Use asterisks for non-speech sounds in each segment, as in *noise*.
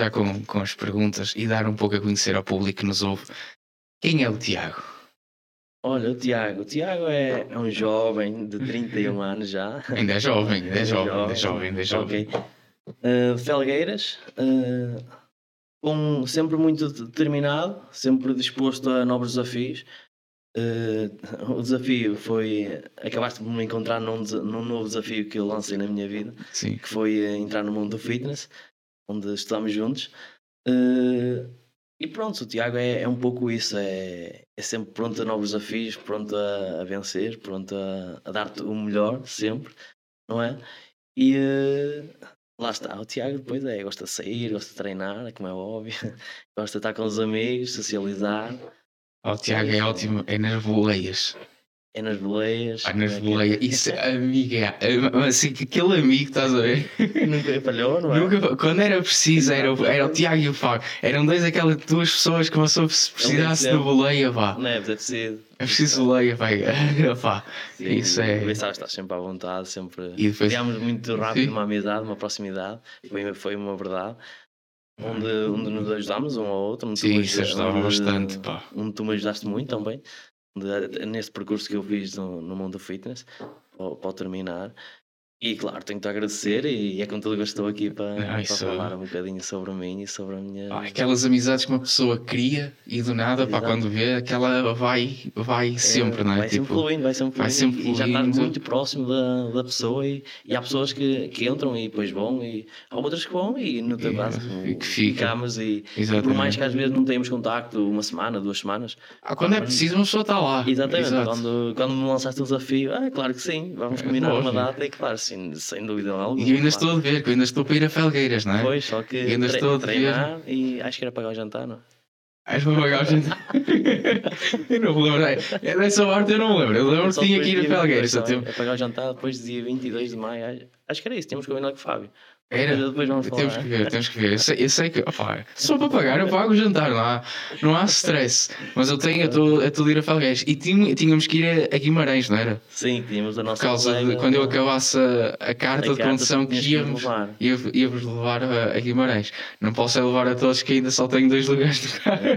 já com, com as perguntas e dar um pouco a conhecer ao público que nos ouve. Quem é o Tiago? Olha, o Tiago. O Tiago é, é um jovem de *laughs* 31 anos já. Ainda é jovem, ainda é jovem, *laughs* ainda é jovem, ainda é jovem. Ok. Uh, Felgueiras, uh, com, sempre muito determinado, sempre disposto a novos desafios. Uh, *laughs* o desafio foi. Acabaste por me encontrar num, num, novo desafio que eu lancei na minha vida, Sim. que foi entrar no mundo do fitness, onde estamos juntos. Uh, e pronto, o Tiago é, é, um pouco isso, é, é sempre pronto a novos desafios, pronto a, a vencer, pronto a, a dar-te o melhor, sempre, não é? E uh, lá está, o Tiago depois é, gosta de sair, gosta de treinar, como é óbvio, *laughs* gosta de estar com os amigos, socializar. O Tiago é ótimo, é nas boleias. É nas boleias. Ah, nas boleias. Isso, amiga, assim, aquele amigo, estás a ver? Nunca falhou, não é? Nunca, quando era preciso, era, era o Tiago e o Fábio. Eram dois, aquelas duas pessoas que uma pessoa se precisasse de boleia, vá. Não é, é preciso. É preciso boleia, *laughs* pá. Sim, Isso é. Pensar, estás sempre à vontade, sempre. E depois... Criámos muito rápido Sim. uma amizade, uma proximidade. Foi, foi uma verdade onde, onde nos ajudámos um ao outro. Sim, isso ajudava bastante, pá. Onde tu me ajudaste muito também nesse percurso que eu fiz no, no mundo do fitness, para terminar. E claro, tenho-te a agradecer e é com todo gosto estou aqui para, Ai, para falar um bocadinho sobre mim e sobre a minha. Ah, aquelas amizades que uma pessoa cria e do nada, para quando vê, aquela vai, vai sempre, é, não é? Vai tipo, sempre fluindo, vai sempre fluindo. Vai sempre fluindo. E já estás muito próximo da, da pessoa e, e há pessoas que, que entram e depois vão e há outras que vão e no teu caso que ficamos e, e, por mais que às vezes não tenhamos contacto uma semana, duas semanas. Ah, quando é preciso, uma pessoa está lá. Exatamente, quando, quando me lançaste o desafio, ah, claro que sim, vamos combinar é, uma data e claro, sim, sem dúvida e eu ainda estou a ver, que eu ainda estou para ir a Felgueiras, não é? Pois, só que ainda tre estou a treinar e acho que era pagar o jantar, não Acho que vou pagar o jantar. *laughs* eu não me lembro. É, dessa parte eu não me lembro. Eu lembro que tinha que ir a Felgueiras. É, é pagar o jantar depois do dia 22 de maio. Acho que era isso, tínhamos combinado com o Fábio. Era, depois vamos falar. Temos que ver, temos que ver. Eu sei, eu sei que, opa, só para pagar, eu pago o jantar, não há, não há stress. Mas eu tenho, eu estou a ir a Felgueiras. E tínhamos que ir a, Guimarães, não era? Sim, tínhamos a nossa. Por causa colega, de quando eu acabasse a, a carta a de condução que íamos, ia, íamos levar a, a, Guimarães. Não posso é levar a todos que ainda só tenho dois lugares no carro. É,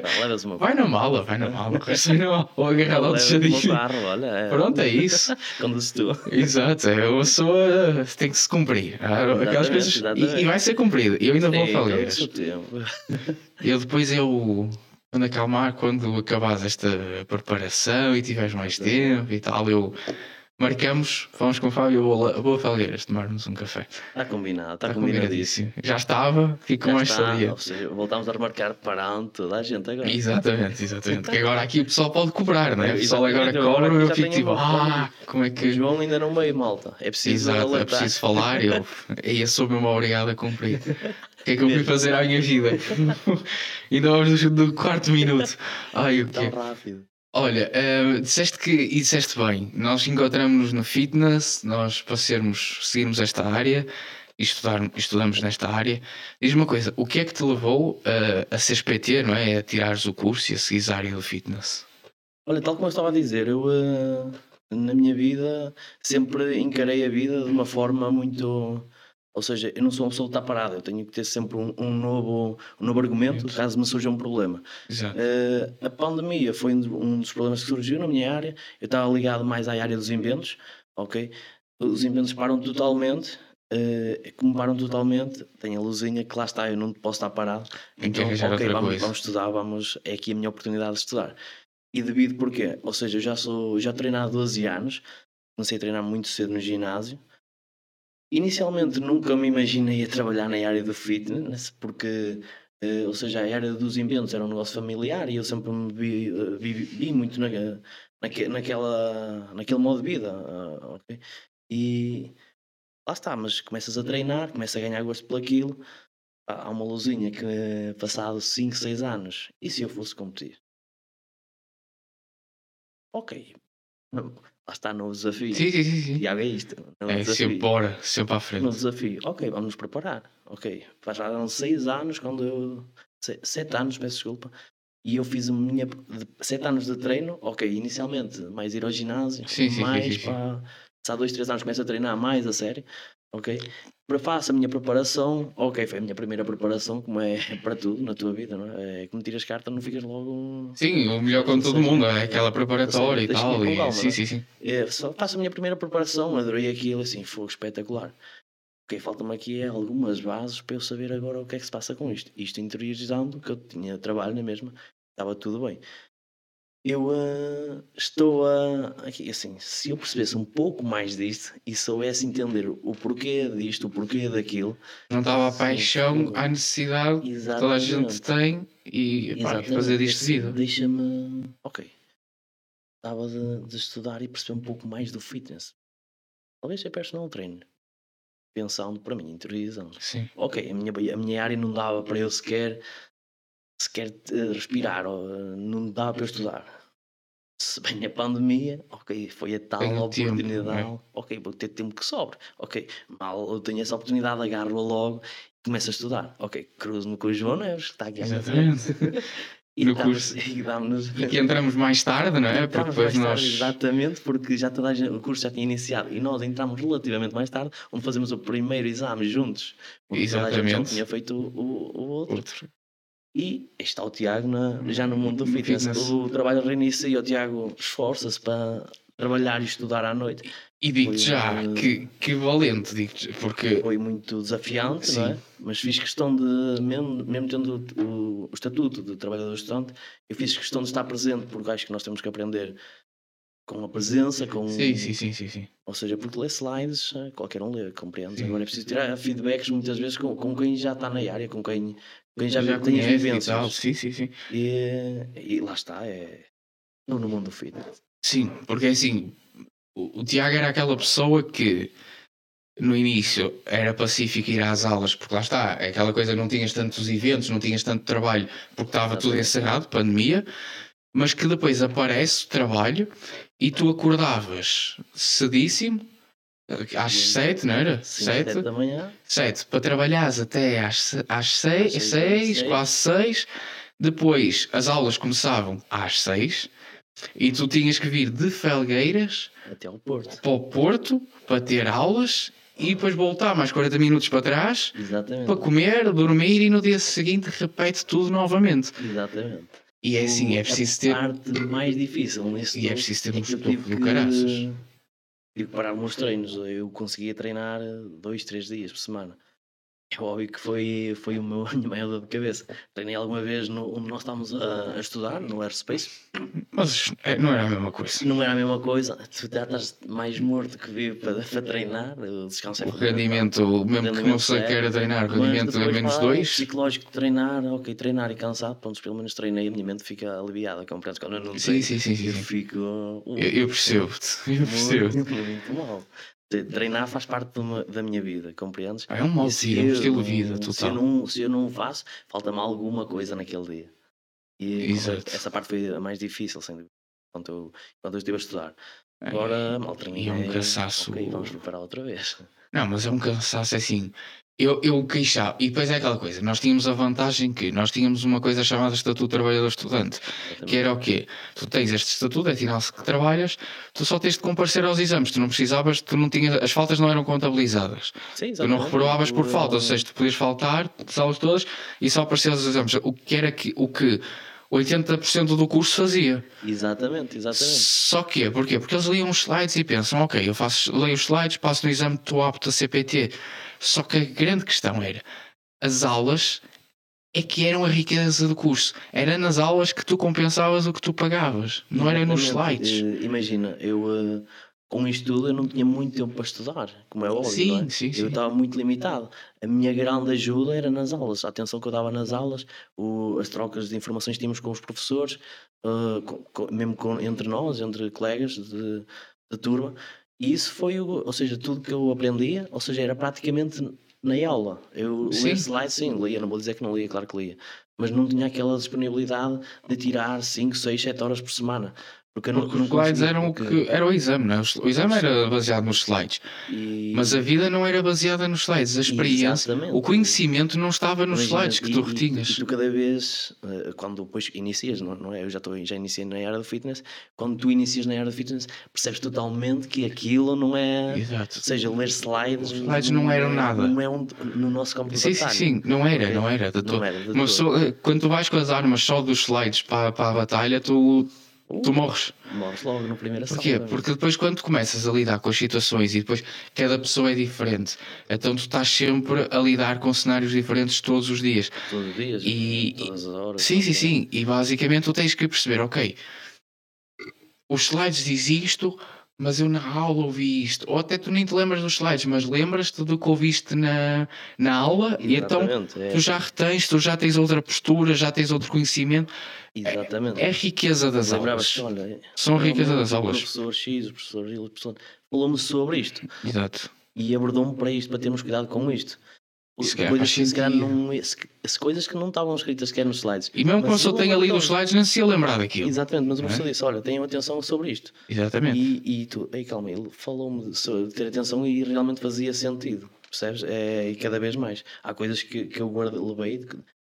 vai na mala, vai na mala, vai na mala. Ou agarrado ao deixadinho. É. Pronto, é isso. *laughs* Conduzes tu. Exato, é, a pessoa tem que se cumprir. Aquelas coisas. E, e vai ser cumprido. Eu ainda vou falar. *laughs* Eu depois eu quando acalmar, quando acabares esta preparação e tiveres mais tempo e tal, eu marcamos, vamos com o Fábio, vou a Felgueiras tomar-nos um café. Está combinado, está, está combinadíssimo. Já estava, fico mais. Ou seja, voltamos a remarcar para toda a gente agora. Exatamente, exatamente. Porque agora aqui o pessoal pode cobrar, não é? O pessoal agora cobra e eu fico tipo, ah, como é que. O João ainda não veio, malta. É preciso. Exato, é preciso falar e eu, *laughs* eu sou mesmo obrigado a cumprir. O que é que eu fui fazer à minha vida? *laughs* ainda vamos do quarto minuto. Ai, o quê? Tão rápido. Olha, uh, disseste que e disseste bem, nós encontramos-nos no fitness, nós para seguirmos esta área e estudar, estudamos nesta área. Diz-me uma coisa, o que é que te levou uh, a ser PT, não é? A tirares o curso e a seguir a área do fitness? Olha, tal como eu estava a dizer, eu uh, na minha vida sempre encarei a vida de uma forma muito ou seja, eu não sou uma pessoa que está parada, eu tenho que ter sempre um, um novo, um novo argumento caso me surja um problema. Uh, a pandemia foi um dos problemas que surgiu na minha área. Eu estava ligado mais à área dos inventos, ok? Os inventos param totalmente. Uh, como param totalmente, tem a luzinha que lá está, eu não posso estar parado. Então, ok, vamos, vamos, estudar, vamos, é aqui a minha oportunidade de estudar. E devido porquê? Ou seja, eu já sou, já treino há 12 anos, comecei a treinar muito cedo no ginásio, Inicialmente nunca me imaginei a trabalhar na área do fitness, porque, uh, ou seja, a área dos inventos era um negócio familiar e eu sempre me vi, uh, vi, vi muito na, naque, naquela, naquele modo de vida. Uh, okay? E lá está, mas começas a treinar, começas a ganhar gosto por aquilo. Há uma luzinha que, passado 5, 6 anos, e se eu fosse competir? Ok, lá está, novo desafio. Sim, sim, sim. sim. Já é isto. é desafio. sempre bora, sempre à frente. Novo desafio. Ok, vamos nos preparar. Ok, passaram seis anos quando eu. Sete anos, peço desculpa. E eu fiz a minha. Sete anos de treino. Ok, inicialmente, mais ir ao ginásio. Sim, sim, mais sim, sim, para. Se há dois, três anos começo a treinar mais a sério. Ok? Faço a minha preparação, ok, foi a minha primeira preparação, como é para tudo na tua vida, não é? é como tiras carta, não ficas logo. Sim, o melhor com todo mundo, é aquela preparatória e tal. E... Calma, sim, sim, sim. É, só faço a minha primeira preparação, adorei aquilo, assim, foi espetacular. Ok, falta-me aqui é algumas bases para eu saber agora o que é que se passa com isto. Isto interiorizando, que eu tinha trabalho na mesma, estava tudo bem. Eu uh, estou a. Aqui, assim, se eu percebesse um pouco mais disto e soubesse entender o porquê disto, o porquê daquilo. Não estava a paixão, a necessidade que toda a gente tem e pá, fazer disto vida. Deixa-me. Ok. Estava de, de, estudar e perceber um pouco mais do fitness. Talvez ser personal trainer. Pensando para mim, interiorizando. Sim. Ok, a minha, a minha área não dava para eu sequer sequer respirar, ou, não dava para estudar. Se bem a pandemia, ok, foi a tal Tenho oportunidade, tempo, é? ok, vou ter tempo que sobra, ok, mal eu tenho essa oportunidade, agarro-a logo e começo a estudar, ok, cruzo-me com o João Neves, que está aqui Exatamente. *laughs* E no curso. E, e que entramos mais tarde, não é? Porque depois nós... Tarde, exatamente, porque já toda gente, o curso já tinha iniciado e nós entramos relativamente mais tarde, onde fazemos o primeiro exame juntos. Exatamente. Toda a gente já tinha feito o, o, o outro. outro. E está o Tiago na, já no mundo do fitness. fitness. O trabalho reinicia e o Tiago esforça-se para trabalhar e estudar à noite. E digo já uh, que, que valente, digo porque. Foi muito desafiante, Sim. não é? Mas fiz questão de, mesmo, mesmo tendo o, o, estatuto de trabalhador estudante, eu fiz questão de estar presente, porque acho que nós temos que aprender com a presença, com. Sim, sim, sim, sim. sim. Ou seja, porque ler slides, eh, qualquer um lê, compreende. Agora é preciso tirar feedbacks muitas vezes com, com quem já está na área, com quem quem já, já tem as vivências. Sim, sim, sim. E, e lá está, é no mundo do fitness. Sim, porque assim, o, o Tiago era aquela pessoa que no início era pacífico ir às aulas, porque lá está, é aquela coisa, não tinhas tantos eventos, não tinhas tanto trabalho, porque estava tudo encerrado, pandemia, mas que depois aparece o trabalho e tu acordavas cedíssimo, às sete, não era? Sim, sete, da manhã. Sete, para trabalhares até às, às seis, às seis, seis, seis, quase seis. Depois as aulas começavam às seis e tu tinhas que vir de Felgueiras até ao Porto. para o Porto para ter aulas e depois voltar mais 40 minutos para trás Exatamente. para comer, dormir e no dia seguinte repete tudo novamente. Exatamente. E é assim, é preciso ter. A parte mais difícil nesse E é preciso ter um estofo do caraças tive que parar meus treinos. Eu conseguia treinar dois, três dias por semana. É óbvio que foi, foi o meu, *laughs* a minha maior dor de cabeça. Treinei alguma vez no, onde nós estávamos a, a estudar, no Airspace. Mas é, não era a mesma coisa. Não era a mesma coisa. Tu já estás mais morto que vivo para, para treinar. O descanso é O rendimento, mesmo que não sei é, queira treinar, o rendimento é menos dois. Psicológico, treinar, ok, treinar e cansado, pronto, pelo menos treinei, a minha mente fica aliviada. Compreendes? Quando eu não sim, sim, sim, sim. Eu fico. Uh, eu, eu percebo-te. Eu percebo-te. Muito, muito mal. Treinar faz parte uma, da minha vida, compreendes? É um modo de vida, um estilo de vida total. Se eu não, se eu não faço, falta-me alguma coisa naquele dia. E Exato. essa parte foi a mais difícil, sem dúvida, quando eu, quando eu estive a estudar. É, Agora, mal treinei. E é um cansaço. Ok, vamos preparar outra vez. Não, mas é um cansaço assim eu, eu queixava, e depois é aquela coisa, nós tínhamos a vantagem que nós tínhamos uma coisa chamada Estatuto Trabalhador Estudante, que era o quê? Tu tens este estatuto, é sinal que trabalhas, tu só tens de comparecer aos exames, tu não precisavas, tu não tinhas, as faltas não eram contabilizadas. Sim, tu não reprovavas por falta, ou seja, tu podias faltar, as aulas todas, e só aparecias aos exames. O que era que, o que 80% do curso fazia. Exatamente, exatamente. Só que, porquê? Porque eles liam os slides e pensam, ok, eu faço, leio os slides, passo no exame, estou apto a CPT. Só que a grande questão era as aulas é que eram a riqueza do curso. Era nas aulas que tu compensavas o que tu pagavas, não era nos slides. Uh, imagina, eu uh, com isto tudo eu não tinha muito tempo para estudar, como é óbvio. Sim, é? sim, sim. Eu estava muito limitado. A minha grande ajuda era nas aulas, a atenção que eu dava nas aulas, o, as trocas de informações que tínhamos com os professores, uh, com, com, mesmo com, entre nós, entre colegas de, de turma. E isso foi, o, ou seja, tudo que eu aprendia, ou seja, era praticamente na aula. Eu sim. lia slides, sim, lia, não vou dizer que não lia, claro que lia, mas não tinha aquela disponibilidade de tirar 5, 6, 7 horas por semana. Porque, porque os slides eram o que era o exame, não é? O exame era baseado nos slides. E... Mas a vida não era baseada nos slides. A experiência, Exatamente. o conhecimento não estava nos Imagina, slides que tu retinhas. E, tu cada vez, eh, quando depois inicias, não, não é? Eu já, estou, já iniciei na área do fitness, quando tu inicias na área do fitness, percebes totalmente que aquilo não é. Exato. Ou seja, ler slides. Os slides não, não eram é, nada. Não é um, no nosso campo Sim, sim, sim. Não era, não era. De todo. Não era de Mas só, eh, quando tu vais com as armas só dos slides para, para a batalha, tu tu morres. Morres logo no primeiro assalto. Porquê? Porque depois quando começas a lidar com as situações e depois cada pessoa é diferente, então tu estás sempre a lidar com cenários diferentes todos os dias. Todos os dias, e, todas as horas. Sim, sim, sim. E basicamente tu tens que perceber, ok, os slides diz isto, mas eu na aula ouvi isto. Ou até tu nem te lembras dos slides, mas lembras-te do que ouviste na, na aula Exatamente, e então é. tu já retens, tu já tens outra postura, já tens outro conhecimento. Exatamente. É, é riqueza das aulas. Olha, São riqueza das aulas. O professor X, o professor Y, falou-me sobre isto. Exato. E abordou-me para isto, para termos cuidado com isto. É, coisas, que, se não, se, coisas que não estavam escritas sequer nos slides. E mesmo quando eu tenha lido os slides, nem se ia lembrar daquilo. Exatamente, mas o professor é? disse: Olha, tenham atenção sobre isto. Exatamente. E, e tu, ei, calma, ele falou-me de ter atenção e realmente fazia sentido, percebes? É, e cada vez mais. Há coisas que, que eu guardo, levei de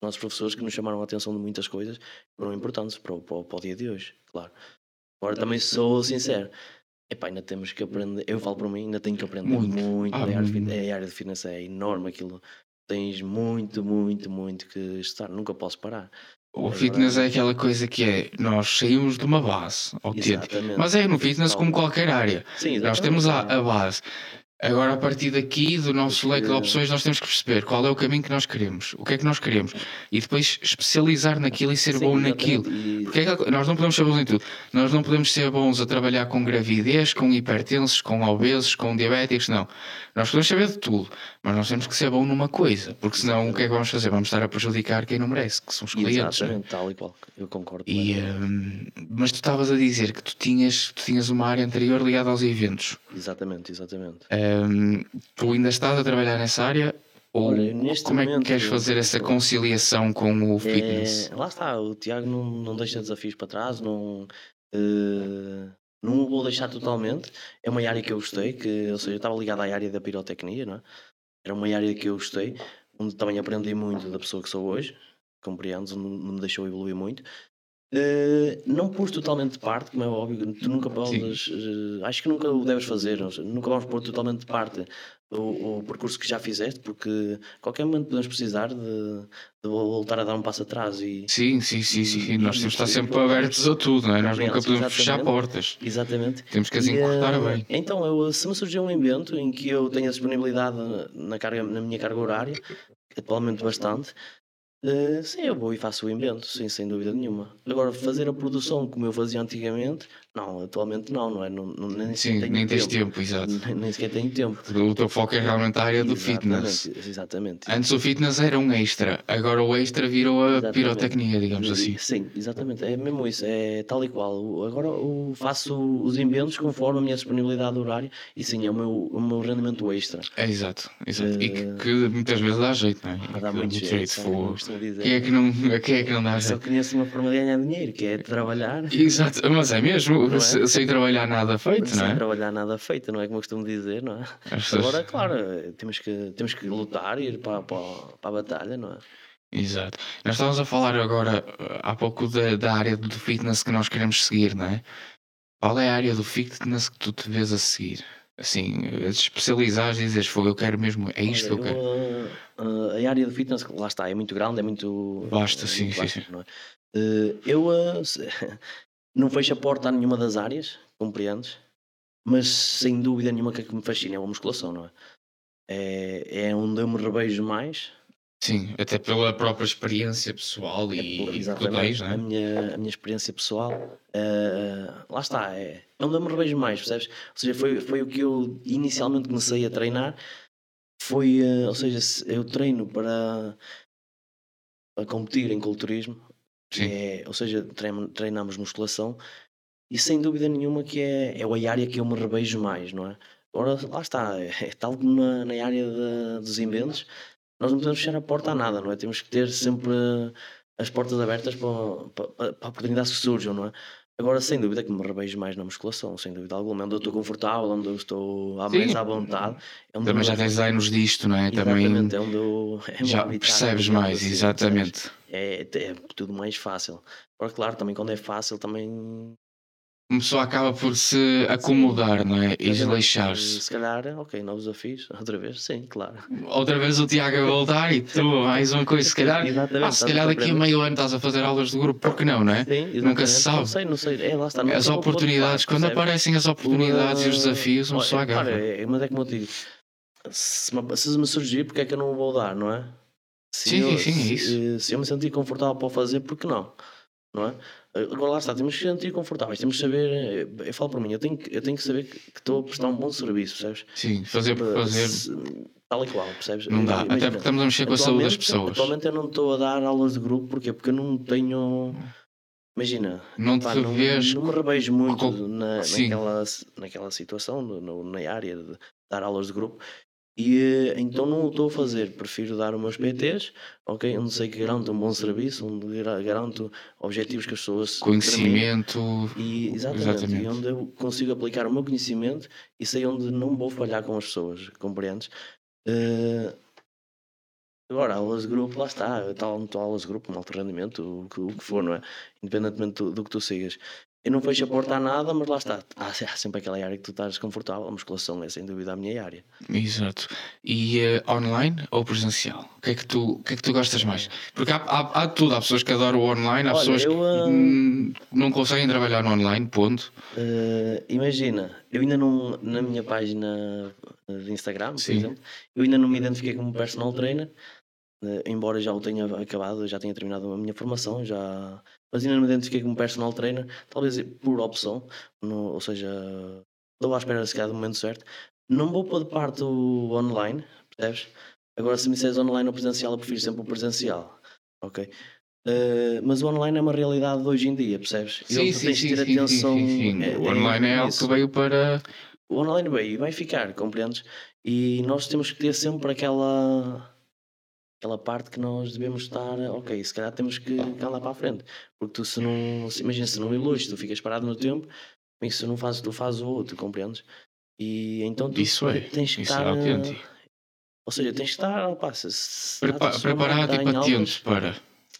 nossos professores que nos chamaram a atenção de muitas coisas foram importantes para o, para o, para o dia de hoje, claro. Agora também sou sincero. Epá, ainda temos que aprender. Eu falo para mim, ainda tenho que aprender muito. muito. Ah, a, área de, finanças é enorme aquilo tens muito, muito, muito que estar, nunca posso parar. O fitness é aquela coisa que é, nós saímos de uma base, mas é no fitness como qualquer área. Sim, nós temos a, a base. Agora, a partir daqui, do nosso leque de opções, nós temos que perceber qual é o caminho que nós queremos, o que é que nós queremos, e depois especializar naquilo e ser Sim, bom naquilo. Porque é que nós não podemos ser bons em tudo. Nós não podemos ser bons a trabalhar com gravidez, com hipertensos, com obesos, com diabéticos, não. Nós podemos saber de tudo, mas nós temos que ser bom numa coisa, porque senão o que é que vamos fazer? Vamos estar a prejudicar quem não merece, que são os clientes. É? Exatamente, tal e qual, eu concordo. E, hum, mas tu estavas a dizer que tu tinhas, tu tinhas uma área anterior ligada aos eventos. Exatamente, exatamente. Um, tu ainda estás a trabalhar nessa área? Ou Olha, como é que queres fazer essa conciliação com o fitness? É, lá está, o Tiago não, não deixa desafios para trás, não, uh, não o vou deixar totalmente. É uma área que eu gostei, que, ou seja, eu estava ligado à área da pirotecnia, não é? Era uma área que eu gostei, onde também aprendi muito da pessoa que sou hoje, compreendes, onde me deixou evoluir muito. Uh, não pus totalmente de parte, como é óbvio, tu nunca podes, uh, acho que nunca o deves fazer, nunca vamos pôr totalmente de parte o, o, percurso que já fizeste, porque a qualquer momento podemos precisar de, de, voltar a dar um passo atrás. E, sim, sim, sim, sim, sim. nós temos que estar sempre abertos a tudo, não é? nós nunca podemos fechar portas. Exatamente. Temos que as encurtar uh, bem. Então, eu, se me surgiu um invento em que eu tenha disponibilidade na, carga, na minha carga horária, atualmente bastante, Uh, sim, eu vou e faço o invento, sim, sem dúvida nenhuma. Agora, fazer a produção como eu fazia antigamente, não, atualmente não, não é? Não, não, nem sim, nem tens tempo, exato. Nem, nem, sequer tenho tempo. O teu foco é realmente a área do fitness. Exatamente. Antes o fitness era um extra, agora o extra virou a exatamente. pirotecnia, digamos assim. Sim, exatamente, é mesmo isso, é tal e qual. Agora eu faço os inventos conforme a minha disponibilidade horária e sim, é o meu, o meu rendimento extra. É exato, exato. E que, eh, que, muitas vezes dá jeito, não é? Dá muito jeito. jeito. Quem é que não, *laughs* quem é que não dá Só conheço uma forma de ganhar dinheiro, que é trabalhar. Exato, mas é mesmo, é? sem trabalhar nada feito, sem não é? Sem trabalhar nada feito, não é como eu costumo dizer, não é? Pessoas... Agora, claro, temos que, temos que lutar e ir para, para, para a batalha, não é? Exato. Nós estávamos a falar agora há pouco da, da área do fitness que nós queremos seguir, não é? Qual é a área do fitness que tu te vês a seguir? Assim, especializares e dizes, foi, eu quero mesmo, é isto Olha, que eu quero. Uh, a área de fitness, lá está, é muito grande, é muito. Basta, sim, sim, sim. É? Uh, eu uh, *laughs* não fecho a porta a nenhuma das áreas, compreendes? Mas sem dúvida nenhuma que, é que me fascina é a musculação, não é? É, é onde eu me revejo mais Sim, até pela própria experiência pessoal e, é, e tudo não é? A minha, a minha experiência pessoal, uh, lá está, é, é onde eu me revejo mais, percebes? Ou seja, foi, foi o que eu inicialmente comecei a treinar, foi, uh, ou seja, eu treino para, para competir em culturismo, é, ou seja, trein, treinamos musculação, e sem dúvida nenhuma que é, é a área que eu me revejo mais, não é? Agora, lá está, é, é tal como na, na área de, dos inventos, nós não podemos fechar a porta a nada, não é? Temos que ter sempre as portas abertas para, para, para oportunidades que surjam, não é? Agora, sem dúvida que me revejo mais na musculação, sem dúvida alguma. Onde eu estou confortável, onde eu estou à mais à vontade. É Também já tens anos disto, não é? Exatamente, Também é onde eu, é já percebes mais, assim, exatamente. É, é tudo mais fácil. Agora, claro, também quando é fácil, também uma pessoa acaba por se acomodar, não é? E desleixar-se. Se calhar, ok, novos desafios, *laughs* outra vez, sim, claro. Outra vez o Tiago a voltar e tu, mais uma coisa, se calhar, ah, se calhar daqui a meio ano estás a fazer aulas de grupo, porque não, não é? Sim, Nunca se sabe. Não sei, não sei, é, lá está. As oportunidades, quando aparecem as oportunidades e os desafios, uma pessoa agarra. É, mas é como eu digo, se me, se me surgir, porque é que eu não vou dar, não é? Se sim, eu, sim, é isso. Se, se eu me sentir confortável para fazer, porque não? Não é? Agora lá está, temos que sentir confortáveis, temos que saber. Eh, eu falo para mim, eu tenho que, eu tenho que saber que, estou a prestar um bom serviço, percebes? Sim, fazer por fazer. Se, tal e qual, percebes? Não dá, Imagina, até porque estamos a mexer com a saúde das pessoas. Atualmente eu não estou a dar aulas de grupo, porquê? Porque eu não tenho. Imagina, não, pá, não, não me revejo muito na, naquela, naquela situação, no, na área de dar aulas de grupo, e eh, então não o estou a fazer, prefiro dar os meus PTs, ok? Onde sei que garanto um bom serviço, onde garanto objetivos que as pessoas. Conhecimento. E, exatamente, exatamente. E onde eu consigo aplicar o meu conhecimento e sei onde não vou falhar com as pessoas, compreendes? Uh, agora, aulas de grupo, lá está, tal, tal aulas de grupo, um alto rendimento, o que, o que for, não é? Independentemente do, do que tu sigas. Eu não fecho a porta a nada, mas lá está. Há, sempre aquela área que tu estás confortável. A musculação é sem dúvida a minha área. Exato. E uh, online ou presencial? O que, é que tu, o que é que tu gostas mais? Porque há, há, há tudo. Há pessoas que adoram o online, há Olha, pessoas eu, que uh, não conseguem trabalhar no online, ponto. Uh, imagina, eu ainda não, na minha página de Instagram, por Sim. exemplo, eu ainda não me identifiquei como personal trainer. embora já o tenha acabado, já tenha terminado a minha formação, já mas ainda não me identifiquei como personal trainer, talvez por opção, no, ou seja, estou à espera se calhar do momento certo. Não vou pôr de parte o online, percebes? Agora, se me disseres online ou presencial, eu prefiro sempre o presencial, ok? Uh, mas o online é uma realidade de hoje em dia, percebes? Sim, sim, tens sim, de ter sim, atenção. Sim, sim, sim. o online é, é algo que veio para. O online veio e vai ficar, compreendes? E nós temos que ter sempre aquela aquela parte que nós devemos estar, ok, se calhar temos que, andar para a frente. Porque tu se não, se, imagina se não elogias, tu ficas parado no tempo, e se não fazes, tu fazes o outro, compreendes? E então tu isso é, tens que isso estar. É autêntico. Ou seja, tens que estar, opa, se, se Prepa preparado e patente para.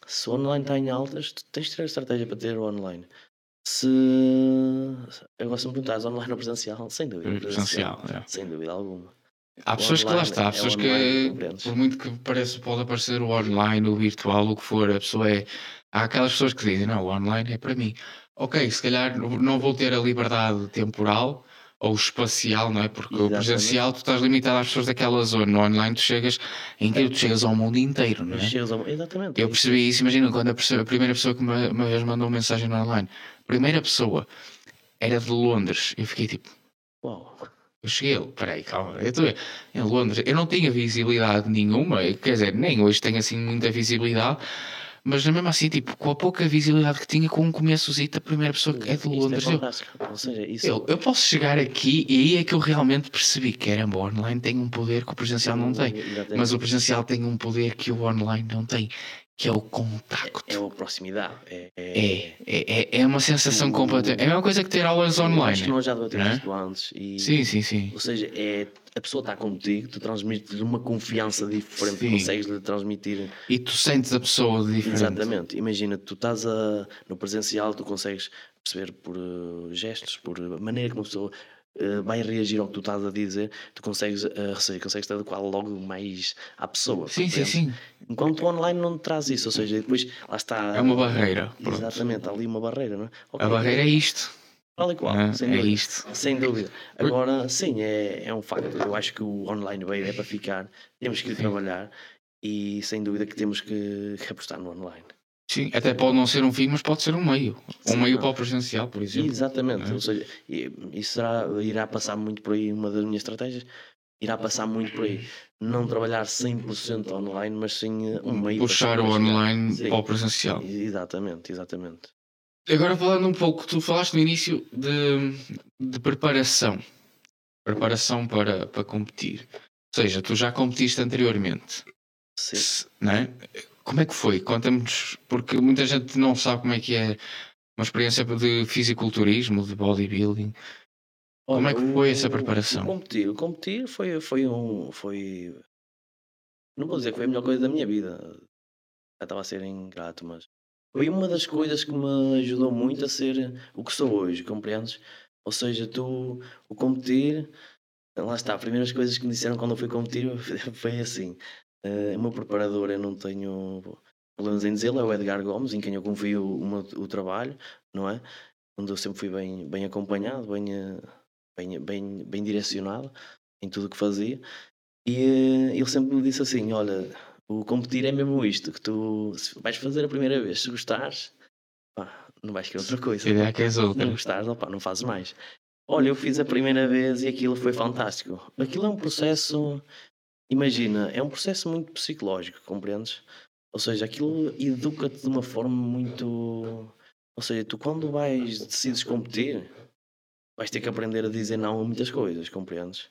Se o online está em altas, tu tens de ter a estratégia para ter o online. Se agora se me perguntares online ou presencial, sem dúvida. Presencial, presencial é. sem dúvida alguma. Há pessoas que lá está, há é pessoas que, por muito que pareça, pode aparecer o online, o virtual, o que for, a pessoa é. Há aquelas pessoas que dizem, não, o online é para mim. Ok, se calhar não vou ter a liberdade temporal ou espacial, não é? Porque Exatamente. o presencial tu estás limitado às pessoas daquela zona, no online tu chegas, em que tu chegas ao mundo inteiro, não é? Ao... Exatamente. Eu percebi isso, imagina quando a, a primeira pessoa que uma, uma vez mandou uma mensagem no online, primeira pessoa era de Londres, eu fiquei tipo, uau. Eu cheguei, peraí, calma, eu estou em Londres, eu não tinha visibilidade nenhuma, quer dizer, nem hoje tenho assim muita visibilidade, mas mesmo assim, tipo, com a pouca visibilidade que tinha, com um começo a primeira pessoa que é de é Londres, é eu, Ou seja, isso... eu, eu posso chegar aqui e aí é que eu realmente percebi que era o online tem um poder que o presencial não tem, mas o presencial tem um poder que o online não tem que é o contacto. É, é a proximidade. É, é, é, é, uma sensação completa. É a mesma coisa que ter aulas online. Acho que nós já debatemos isto antes. E, sim, sim, sim. Ou seja, é, a pessoa está contigo, tu transmites uma confiança diferente, sim. consegues lhe transmitir. E tu sentes a pessoa diferente. Exatamente. Imagina, tu estás a, no presencial, tu consegues perceber por uh, gestos, por maneira como a pessoa uh, vai reagir ao que tu estás a dizer, tu consegues, uh, seja, consegues te adequar logo mais à pessoa. Sim, sim, sim. Enquanto o online não traz isso, ou seja, depois lá está. É uma barreira. Pronto. Exatamente, ali uma barreira, não é? Okay. A barreira é isto. Tal e qual, é, sem é dúvida. isto. Sem dúvida. Agora, sim, é, é um facto. Eu acho que o online veio é para ficar, temos que ir sim. trabalhar e sem dúvida que temos que apostar no online. Sim, até pode não ser um fim, mas pode ser um meio. Sim, um meio não. para o presencial, por exemplo. Exatamente. É? Ou seja, isso será, irá passar muito por aí, uma das minhas estratégias, irá passar muito por aí. Não trabalhar 100% online, mas sim um meio. Puxar o online sim. para o presencial. Exatamente, exatamente. Agora falando um pouco, tu falaste no início de, de preparação. Preparação para, para competir. Ou seja, tu já competiste anteriormente. Sim. Não é? Como é que foi? Conta-nos, porque muita gente não sabe como é que é uma experiência de fisiculturismo, de bodybuilding. Olha, Como é que foi essa preparação? O competir, o competir foi, foi um. Foi. Não vou dizer que foi a melhor coisa da minha vida. Já estava a ser ingrato, mas foi uma das coisas que me ajudou muito a ser o que sou hoje, compreendes? Ou seja, tu, o competir, lá está, as primeiras coisas que me disseram quando eu fui competir *laughs* foi assim. Uh, o meu preparador, eu não tenho problemas em dizê-lo, é o Edgar Gomes, em quem eu confio o, meu, o trabalho, não é? Onde eu sempre fui bem, bem acompanhado, bem, eh, bem, bem, bem direcionado em tudo o que fazia. E uh, ele sempre me disse assim: Olha, o competir é mesmo isto, que tu vais fazer a primeira vez, se gostares, pá, não vais querer outra coisa. Se que és outra. Não gostares, opa, não fazes mais. Olha, eu fiz a primeira vez e aquilo foi fantástico. Aquilo é um processo, imagina, é um processo muito psicológico, compreendes? Ou seja, aquilo educa-te de uma forma muito. Ou seja, tu quando vais, decides competir, vais ter que aprender a dizer não a muitas coisas, compreendes?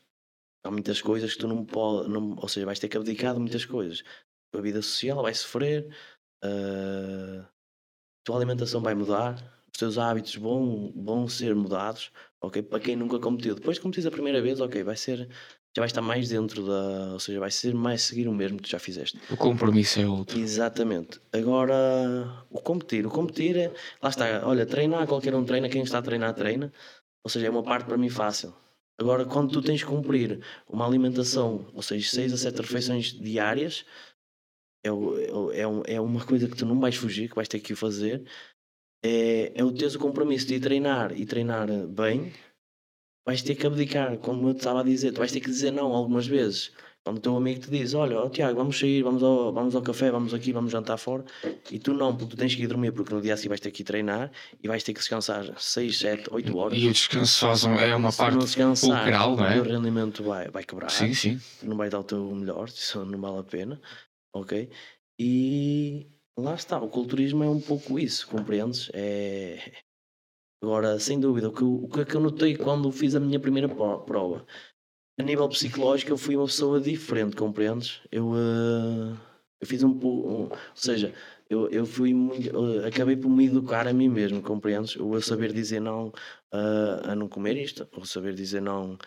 Há muitas coisas que tu não podes. Não, ou seja, vais ter que abdicar de muitas coisas. A vida social vai sofrer, uh, a tua alimentação vai mudar, os teus hábitos vão, vão ser mudados, ok? Para quem nunca competiu. Depois que competis a primeira vez, ok, vai ser. Já vai estar mais dentro da. Ou seja, vai ser mais seguir o mesmo que tu já fizeste. O compromisso é outro. Exatamente. Agora, o competir. O competir é. Lá está, olha, treinar, qualquer um treina, quem está a treinar, treina. Ou seja, é uma parte para mim fácil. Agora, quando tu tens que cumprir uma alimentação, ou seja, 6 a 7 refeições diárias, é, é, é uma coisa que tu não vais fugir, que vais ter que fazer. É, é o teres o compromisso de treinar e treinar bem. Vais ter que abdicar, como eu te estava a dizer, tu vais ter que dizer não algumas vezes. Quando o teu amigo te diz, olha, oh, Tiago, vamos sair, vamos ao, vamos ao café, vamos aqui, vamos jantar fora, e tu não, porque tu tens que ir dormir, porque no dia seguinte vais ter que ir treinar e vais ter que descansar 6, 7, 8 horas. E o descanso faz um, é uma Se parte fulcral, não é? O rendimento vai, vai quebrar. Sim, sim. Não vai dar o teu melhor, isso não vale a pena, ok? E lá está, o culturismo é um pouco isso, compreendes? É... Agora, sem dúvida, o que, o que é que eu notei quando fiz a minha primeira prova? a nível psicológico eu fui uma pessoa diferente, compreendes? Eu, uh, eu fiz um pouco, um, ou seja, eu, eu fui muito, uh, acabei por me educar a mim mesmo, compreendes? Eu a saber dizer não uh, a não comer isto, ou saber dizer não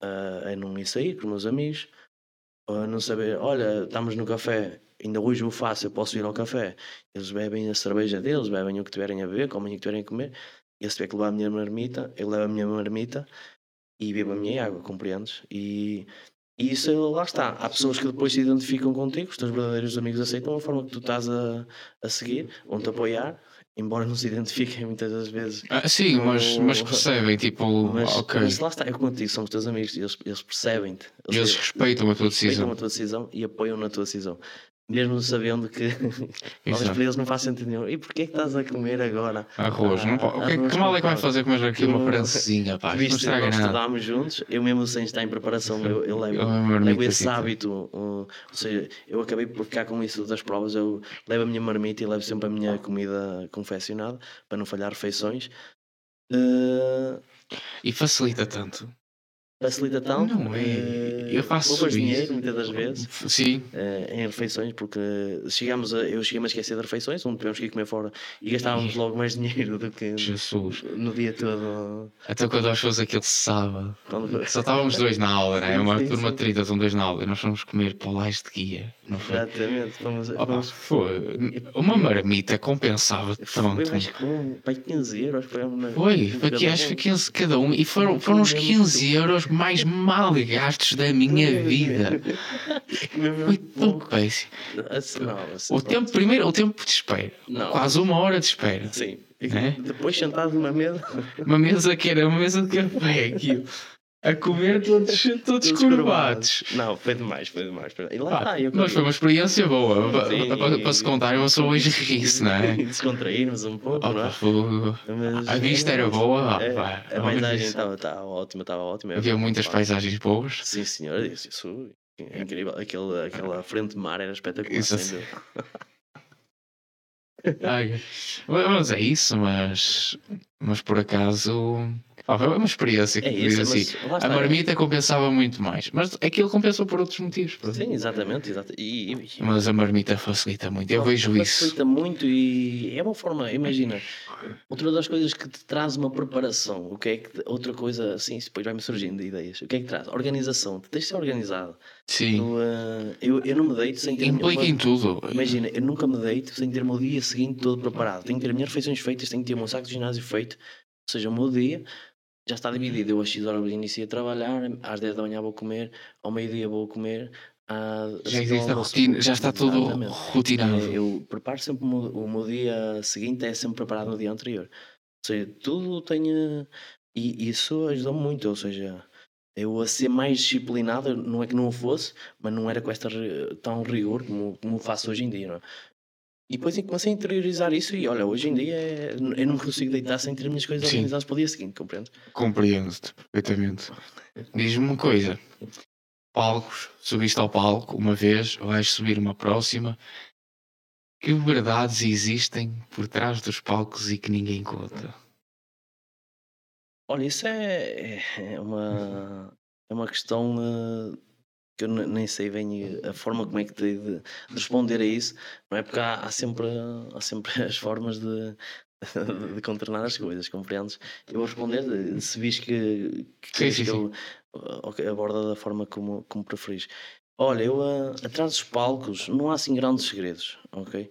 a não ir sair com meus amigos, a não saber, olha, estamos no café, ainda hoje o faço, eu posso ir ao café. Eles bebem a cerveja deles, bebem o que tiverem a beber, comem o que tiverem a comer. E se tiver que levar a minha marmita, eu levo a minha marmita e bebo a minha água, compreendes? E, e isso lá está. Há pessoas que depois se identificam contigo, os teus verdadeiros amigos aceitam a forma que tu estás a, a seguir, vão-te apoiar, embora não se *laughs* identifiquem muitas das vezes. Ah, sim, mas, mas *laughs* percebem, tipo, mas, ok. Mas lá está, é contigo, são os teus amigos, eles, eles percebem-te. Eles, eles respeitam a tua decisão. Respeitam a tua decisão e apoiam na tua decisão mesmo sabendo que talvez para eles não faz sentido nenhum. E porquê que estás a comer agora? Arroz, não pode. O que, que mal é que vai fazer comer aqui uma francesinha, pá? Não estraga nada. estudámos juntos, eu mesmo sem estar em preparação, eu, eu levo, eu levo esse hábito. Um, ou seja, eu acabei por ficar com isso das provas, eu levo a minha marmita e levo sempre a minha comida confeccionada para não falhar refeições. Uh, e facilita tanto facilita tanto. Não é. Eu faço Poupas dinheiro, muitas das vezes. Sim. Uh, em refeições, porque chegamos a, eu cheguei a esquecer de refeições, onde tivemos que ir comer fora e gastávamos logo mais dinheiro do que Jesus. no dia todo. Até quando nós fomos aquele sábado, quando... só estávamos dois na aula, né? *laughs* uma sim, turma de 30, são dois na aula, e nós fomos comer polais de guia. Não foi? Exatamente. Fomos, Opa, fomos... Foi. Uma marmita compensava tanto. Foi com 15 euros. Foi, foi, foi que acho que foi 15 cada um, e foram, foram uns 15 euros mais mal gastos da minha vida. Foi tão péssimo. O tempo, primeiro, o tempo de espera. Não. Quase uma hora de espera. Sim. É? Depois sentado numa mesa. Uma mesa que era uma mesa de café, aquilo a comer todos, *laughs* todos, curvados. Não, foi demais, foi demais. E lá ah, está, mas foi uma experiência boa. Para, para se contar, eu sou hoje rir não é? *laughs* Descontrairmos um pouco, oh, não é? Mas, a vista era boa. É, pá, a paisagem estava ótima, estava ótima. Havia muitas paisagens boas. Sim, senhor, isso, isso é incrível. Aquele, aquela frente de mar era espetacular. Isso, sem *laughs* Ai, mas é isso, mas, mas por acaso Ah, foi uma experiência que é isso, assim. A marmita compensava muito mais. Mas aquilo compensou por outros motivos. Sim, exatamente. exatamente. E, e, mas a marmita facilita muito. Eu vejo facilita isso. Facilita muito e é uma forma, imagina, outra das coisas que te traz uma preparação. O que é que, outra coisa assim, depois vai-me surgindo ideias. O que é que traz? Organização. Tu tens de ser organizado. Sim. Eu, uh, eu, eu, não me deito sem ter. Implica em tudo. Imagina, eu nunca me deito sem ter o meu dia seguinte todo preparado. Tenho que ter as minhas refeições feitas, tenho que ter o meu saco de ginásio feito. Ou seja, o meu dia já está dividido. Eu às 6 horas inicio a trabalhar, às 10 da manhã vou comer, ao meio-dia vou comer. já existe a rotina, já está tudo rotinado. É, eu preparo sempre o meu, dia seguinte, é sempre preparado no dia anterior. Ou seja, tudo tem. E isso ajuda-me muito. Ou seja, eu a ser mais disciplinado, não é que não o fosse, mas não era com esta tão rigor como, como faço hoje em dia. Não é? E depois comecei a interiorizar isso e olha, hoje em dia eu não consigo deitar sem ter as minhas coisas Sim. organizadas para o dia seguinte, compreendo? Compreendo-te perfeitamente. Diz-me uma coisa: palcos, subiste ao palco uma vez, vais subir uma próxima. Que verdades existem por trás dos palcos e que ninguém conta? Olha, isso é, é uma, é uma questão uh, que eu nem sei bem a forma como é que de, de responder a isso, não é? Porque há, há, sempre, há sempre *laughs* as formas de, de contornar as coisas, compreendes? Eu vou responder se vis que, que, sim, sim, okay, aborda da forma como, como preferis. Olha, eu uh, atrás dos palcos não há assim grandes segredos, ok?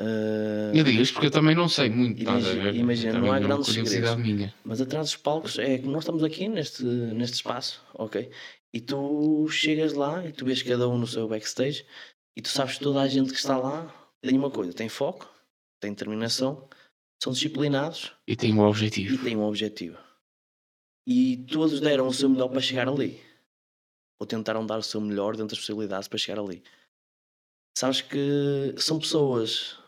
Uh, eu digo isto porque eu também não sei muito. Imagina, imagina não há grandes segredos. Minha. Mas atrás dos palcos é que nós estamos aqui neste, neste espaço, ok? E tu chegas lá e tu vês cada um no seu backstage e tu sabes que toda a gente que está lá tem uma coisa, tem foco, tem determinação, são disciplinados e tem um objetivo. E tem um objetivo. E todos deram o seu melhor para chegar ali. Ou tentaram dar o seu melhor dentro das possibilidades para chegar ali. Sabes que são pessoas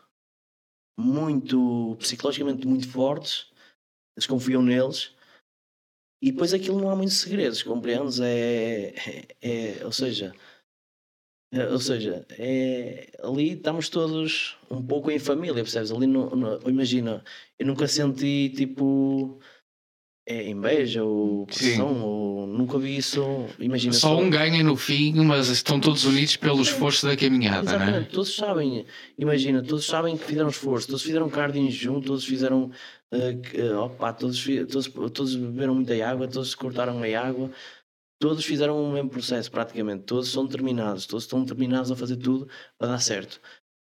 muito psicologicamente muito fortes, eles confiam neles e depois aquilo não há muitos segredos, compreendes? É, é, é ou seja, é, ou seja, é, ali estamos todos um pouco em família, percebes? Ali no, no imagina, eu nunca senti tipo é, inveja ou pressão, Sim. ou nunca vi isso. Imagina só, só, um ganha no fim, mas estão todos unidos pelo esforço da caminhada, Exatamente. não é? Todos sabem, imagina, todos sabem que fizeram esforço, todos fizeram cardio junto, todos fizeram Uh, opa, todos, todos, todos beberam muita água, todos cortaram a água, todos fizeram o mesmo processo praticamente, todos são determinados, todos estão determinados a fazer tudo para dar certo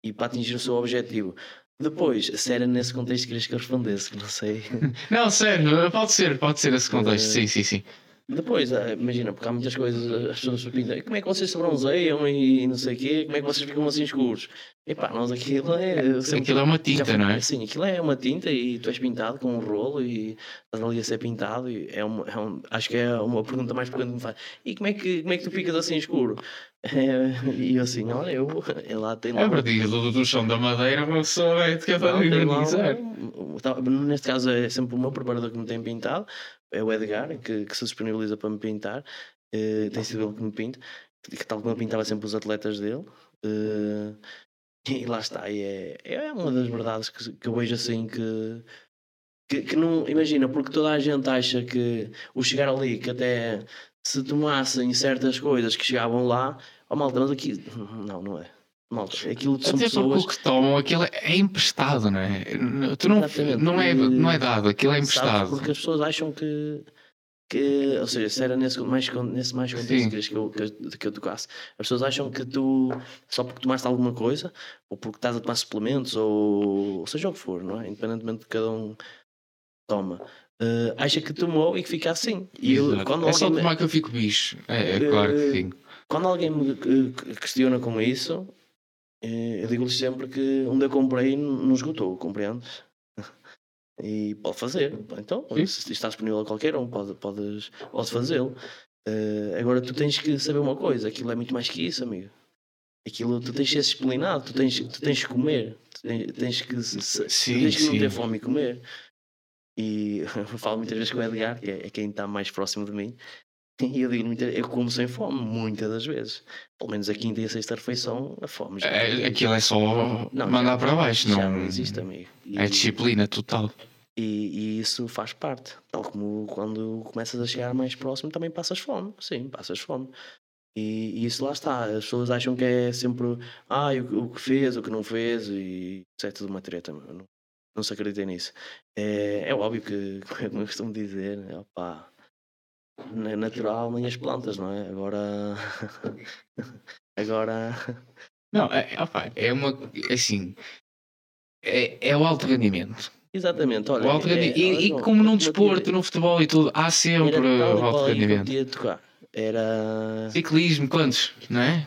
e para atingir o seu objetivo. Depois, se era nesse contexto que querias que eu respondesse, não sei. *laughs* Não, sério, pode ser, pode ser esse contexto, uh, sim, sim, sim. Depois, ah, imagina, porque há muitas coisas, as pessoas pintam, como é que vocês se bronzeiam e não sei o quê, como é que vocês ficam assim escuros? Epá, nós aquilo é. Sempre, aquilo é uma tinta, não é? Sim, aquilo é uma tinta e tu és pintado com um rolo e estás ali a ser pintado. E é, uma, é um, acho que é uma pergunta mais pergunta que me faz. E como é que, como é que tu ficas assim escuro? É, e eu assim, olha, eu, eu *laughs* lá tem lá. É verdade, do, do chão da madeira, uma pessoa é de cada Neste caso é sempre o meu preparador que me tem pintado é o Edgar, que, que se disponibiliza para me pintar. Uh, tem sido ele que me pinta, que tal como eu pintava sempre os atletas dele. Uh, e lá está, e é, é uma das verdades que, que eu vejo assim que, que, que, não. Imagina, porque toda a gente acha que o chegar ali, que até se tomassem certas coisas que chegavam lá, oh, malta, mas aqui. Não, não é. Malta, aquilo são Até pessoas... o que tomam, aquilo é emprestado, não é? Tu não, não, é, não é dado, aquilo é emprestado. porque as pessoas acham que, que ou seja, se era nesse mais, nesse mais contexto que eu, que, que eu tocasse, as pessoas acham que tu, só porque tomaste alguma coisa, ou porque estás a tomar suplementos, ou, ou seja o que for, não é? Independentemente de cada um toma. Uh, acha que tomou e que fica assim. E eu, quando é só tomar que eu fico bicho. É, é claro que sim. Quando alguém me questiona com isso, eh, eu digo-lhes sempre que onde eu comprei não esgotou, compreendes? *laughs* E pode fazer. Então, se está disponível a qualquer um, pode, podes, podes fazê-lo. Uh, agora, tu tens que saber uma coisa: aquilo é muito mais que isso, amigo. Aquilo, tu tens que ser disciplinado, tu tens, tu tens que comer, tu tens, tens que, se, sim, tens que não ter fome e comer. E *laughs* eu falo muitas vezes com o Edgar, que é, é quem está mais próximo de mim, e eu digo, muita, eu como sem fome, muitas das vezes. Pelo menos a quinta e a sexta refeição, a fome já. É, aquilo é só não, mandar já, para baixo, não. Não existe, amigo. E, é disciplina total. E, e, isso faz parte. Tal como quando começas a chegar mais próximo, também passas fome. Sim, passas fome. E, e isso lá está. As pessoas acham que é sempre ah, o, o que fez, o que não fez, e isso é tudo uma treta. Não, não se acredita nisso. É, é óbvio que, *laughs* como eu costumo dizer, opa, é natural nem as plantas, não é? Agora. *laughs* agora. Não, é, opa, é uma. Assim. É, é o alto rendimento. Exatamente, olha. alto rendimento. É, e, e, como num desporto, no futebol e tudo, há sempre o alto rendimento. Era. Ciclismo, quantos? Não é?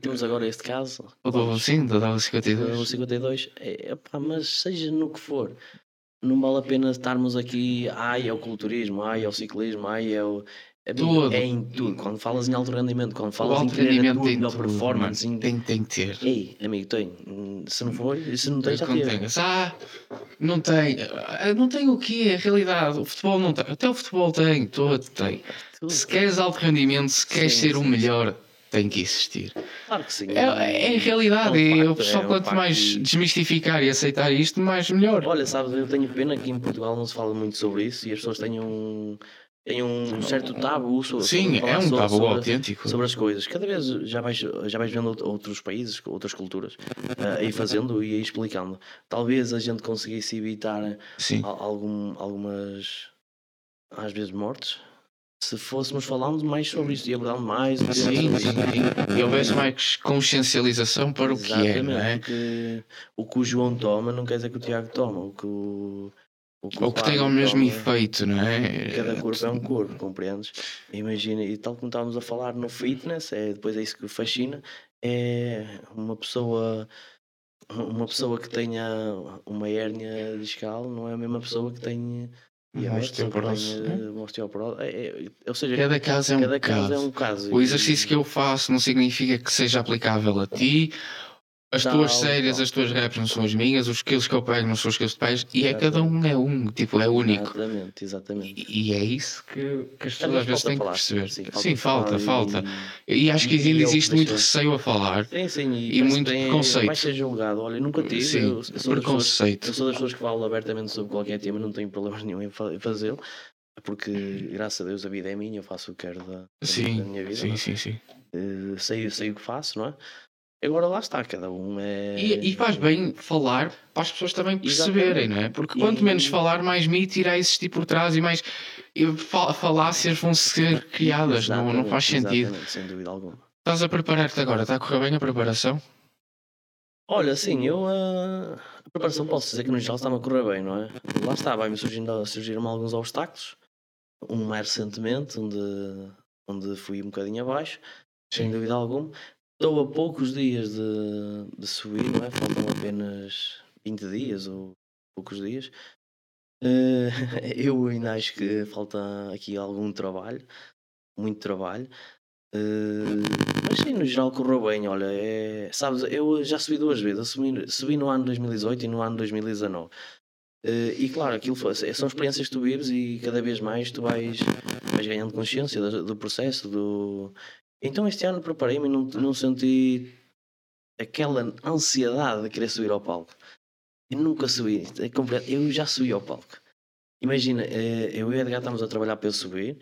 Temos agora este caso. O do, sim, do W52. O 52. É, pá, mas seja no que for, não vale a pena estarmos aqui. Ai, é o culturismo, ai, é o ciclismo, ai, é o. É, tudo. é em tudo. Quando falas em alto rendimento, quando falas o em rendimento tem tudo, performance, em... tem, tem que ter. Ei, amigo, tem. Se não for, se não tem, já tem. Ah, não tem. Ah, não tem o quê? A realidade. O futebol não tem. Até o futebol tem, todo tem. Se queres alto rendimento, se queres sim, ser o melhor, tem que existir. Claro que sim. É, é, é realidade. É um e o pessoal, é um quanto mais de... desmistificar e aceitar isto, mais melhor. Olha, sabes, eu tenho pena que em Portugal não se fala muito sobre isso e as pessoas tenham tem um certo tabu sobre, Sim, é um tabu sobre, autêntico sobre as coisas. Cada vez já vais, já vais vendo outros países, outras culturas, uh, aí fazendo e aí explicando. Talvez a gente conseguisse evitar Sim. algum, algumas, às vezes, mortes se fôssemos falando mais sobre isto e abordando mais. Sim, sim, sim. E houvesse mais consciencialização para o que é, não é? Porque o que o João toma não quer dizer que o Tiago toma. O que o, o que, Ou que tenha o mesmo toma, efeito, não é? Cada corpo é um corpo, compreendes? Imagina, e tal como estávamos a falar no fitness, é, depois é isso que fascina, é uma pessoa uma pessoa que tenha uma hérnia discal não é a mesma pessoa que tenha e a osteoporose. osteoporose. É, é, ou seja, cada caso, é, cada um caso. caso é um caso. O exercício que eu faço não significa que seja aplicável a ti as tuas séries, não. as tuas raps não são as minhas, os skills que eu pego não são os que tu pegas, e é cada um é um, tipo, é único. Exatamente, exatamente. E, e é isso que, que as pessoas às vezes têm que perceber. Sim, falta, sim, falta. falta. E, e, acho que ainda existe muito receio a falar sim, sim, e, e muito tem, preconceito. Vai ser julgado, olha, nunca tive. Sim, eu, eu preconceito. Pessoas, eu sou das pessoas que falam abertamente sobre qualquer tema, não tenho problema nenhum em fazê-lo. Porque, graças a Deus, a vida é minha, eu faço o que quero da, sim, da minha vida. Sim, é? sim, sim. Uh, sei, sei o que faço, não é? Agora lá está, cada um é. E, e faz bem falar para as pessoas também perceberem, Exatamente. não é? Porque quanto menos falar, mais mito irá existir por trás e mais falácias vão ser criadas, não, não faz sentido. Sem dúvida alguma. Estás a preparar-te agora? Está a correr bem a preparação? Olha, sim, eu a, a preparação posso dizer que no geral está-me a correr bem, não é? Lá está, vai-me surgindo, surgiram alguns obstáculos. Um mais recentemente, onde, onde fui um bocadinho abaixo, sem dúvida alguma. Estou a poucos dias de, de subir, não é? Faltam apenas 20 dias ou poucos dias. Uh, *laughs* eu ainda acho que falta aqui algum trabalho, muito trabalho. Uh, mas sim, no geral correu bem. Olha, é, sabes, eu já subi duas vezes. Subi, subi no ano 2018 e no ano 2019. Uh, eh, e claro, aquilo foi, são experiências que tu vives e cada vez mais tu vais, vais ganhando consciência do, do processo, do, então este ano preparei-me e não, não senti aquela ansiedade de querer subir ao palco. Eu nunca subi, é eu já subi ao palco. Imagina, eh, eu e o Edgar estamos a trabalhar para eu subir,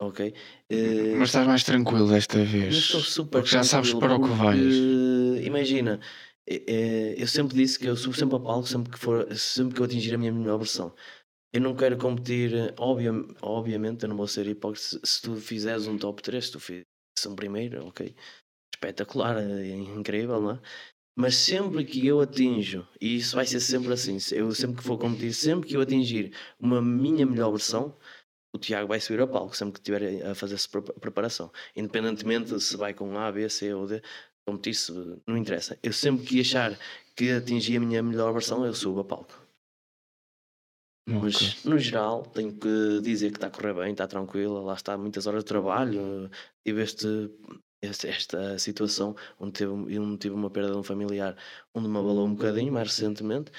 ok? Eh, Mas estás mais tranquilo desta vez. Estou super porque já sabes para o que vais. Imagina, eh, eu sempre disse que eu subo sempre ao palco sempre que, for, sempre que eu atingir a minha melhor versão. Eu não quero competir, obvia, obviamente, eu não vou ser hipócrita. Se tu fizeres um top 3, se tu são primeiro, ok, espetacular, é incrível, não é? Mas sempre que eu atinjo, e isso vai ser sempre assim, eu sempre que for competir, sempre que eu atingir uma minha melhor versão, o Tiago vai subir ao palco, sempre que estiver a fazer essa preparação. Independentemente se vai com A, B, C ou D, competir, se não interessa. Eu sempre que achar que atingi a minha melhor versão, eu subo ao palco. Okay. Mas no geral tenho que dizer que está a correr bem, está tranquila, lá está muitas horas de trabalho, tive este, este esta situação onde teve, onde tive uma perda de um familiar onde me abalou um bocadinho mais recentemente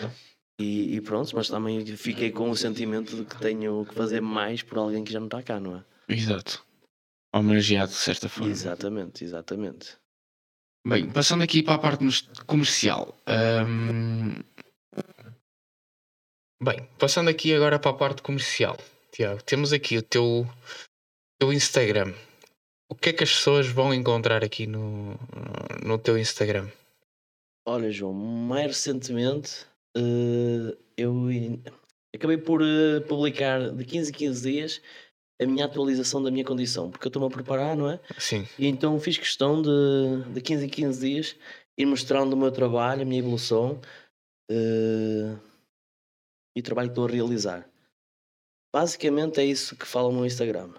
e, e pronto, mas também fiquei com o sentimento de que tenho que fazer mais por alguém que já não está cá, não é? Exato. Homenageado de certa forma. Exatamente, exatamente. Bem, passando aqui para a parte comercial. Um, Bem, passando aqui agora para a parte comercial, Tiago, temos aqui o teu, teu Instagram. O que é que as pessoas vão encontrar aqui no, no teu Instagram? Olha, João, mais recentemente uh, eu acabei por uh, publicar de 15 em 15 dias a minha atualização da minha condição, porque eu estou-me a preparar, não é? Sim. E então fiz questão de, de 15 em 15 dias ir mostrando o meu trabalho, a minha evolução uh, e o trabalho que estou a realizar. Basicamente é isso que fala no Instagram.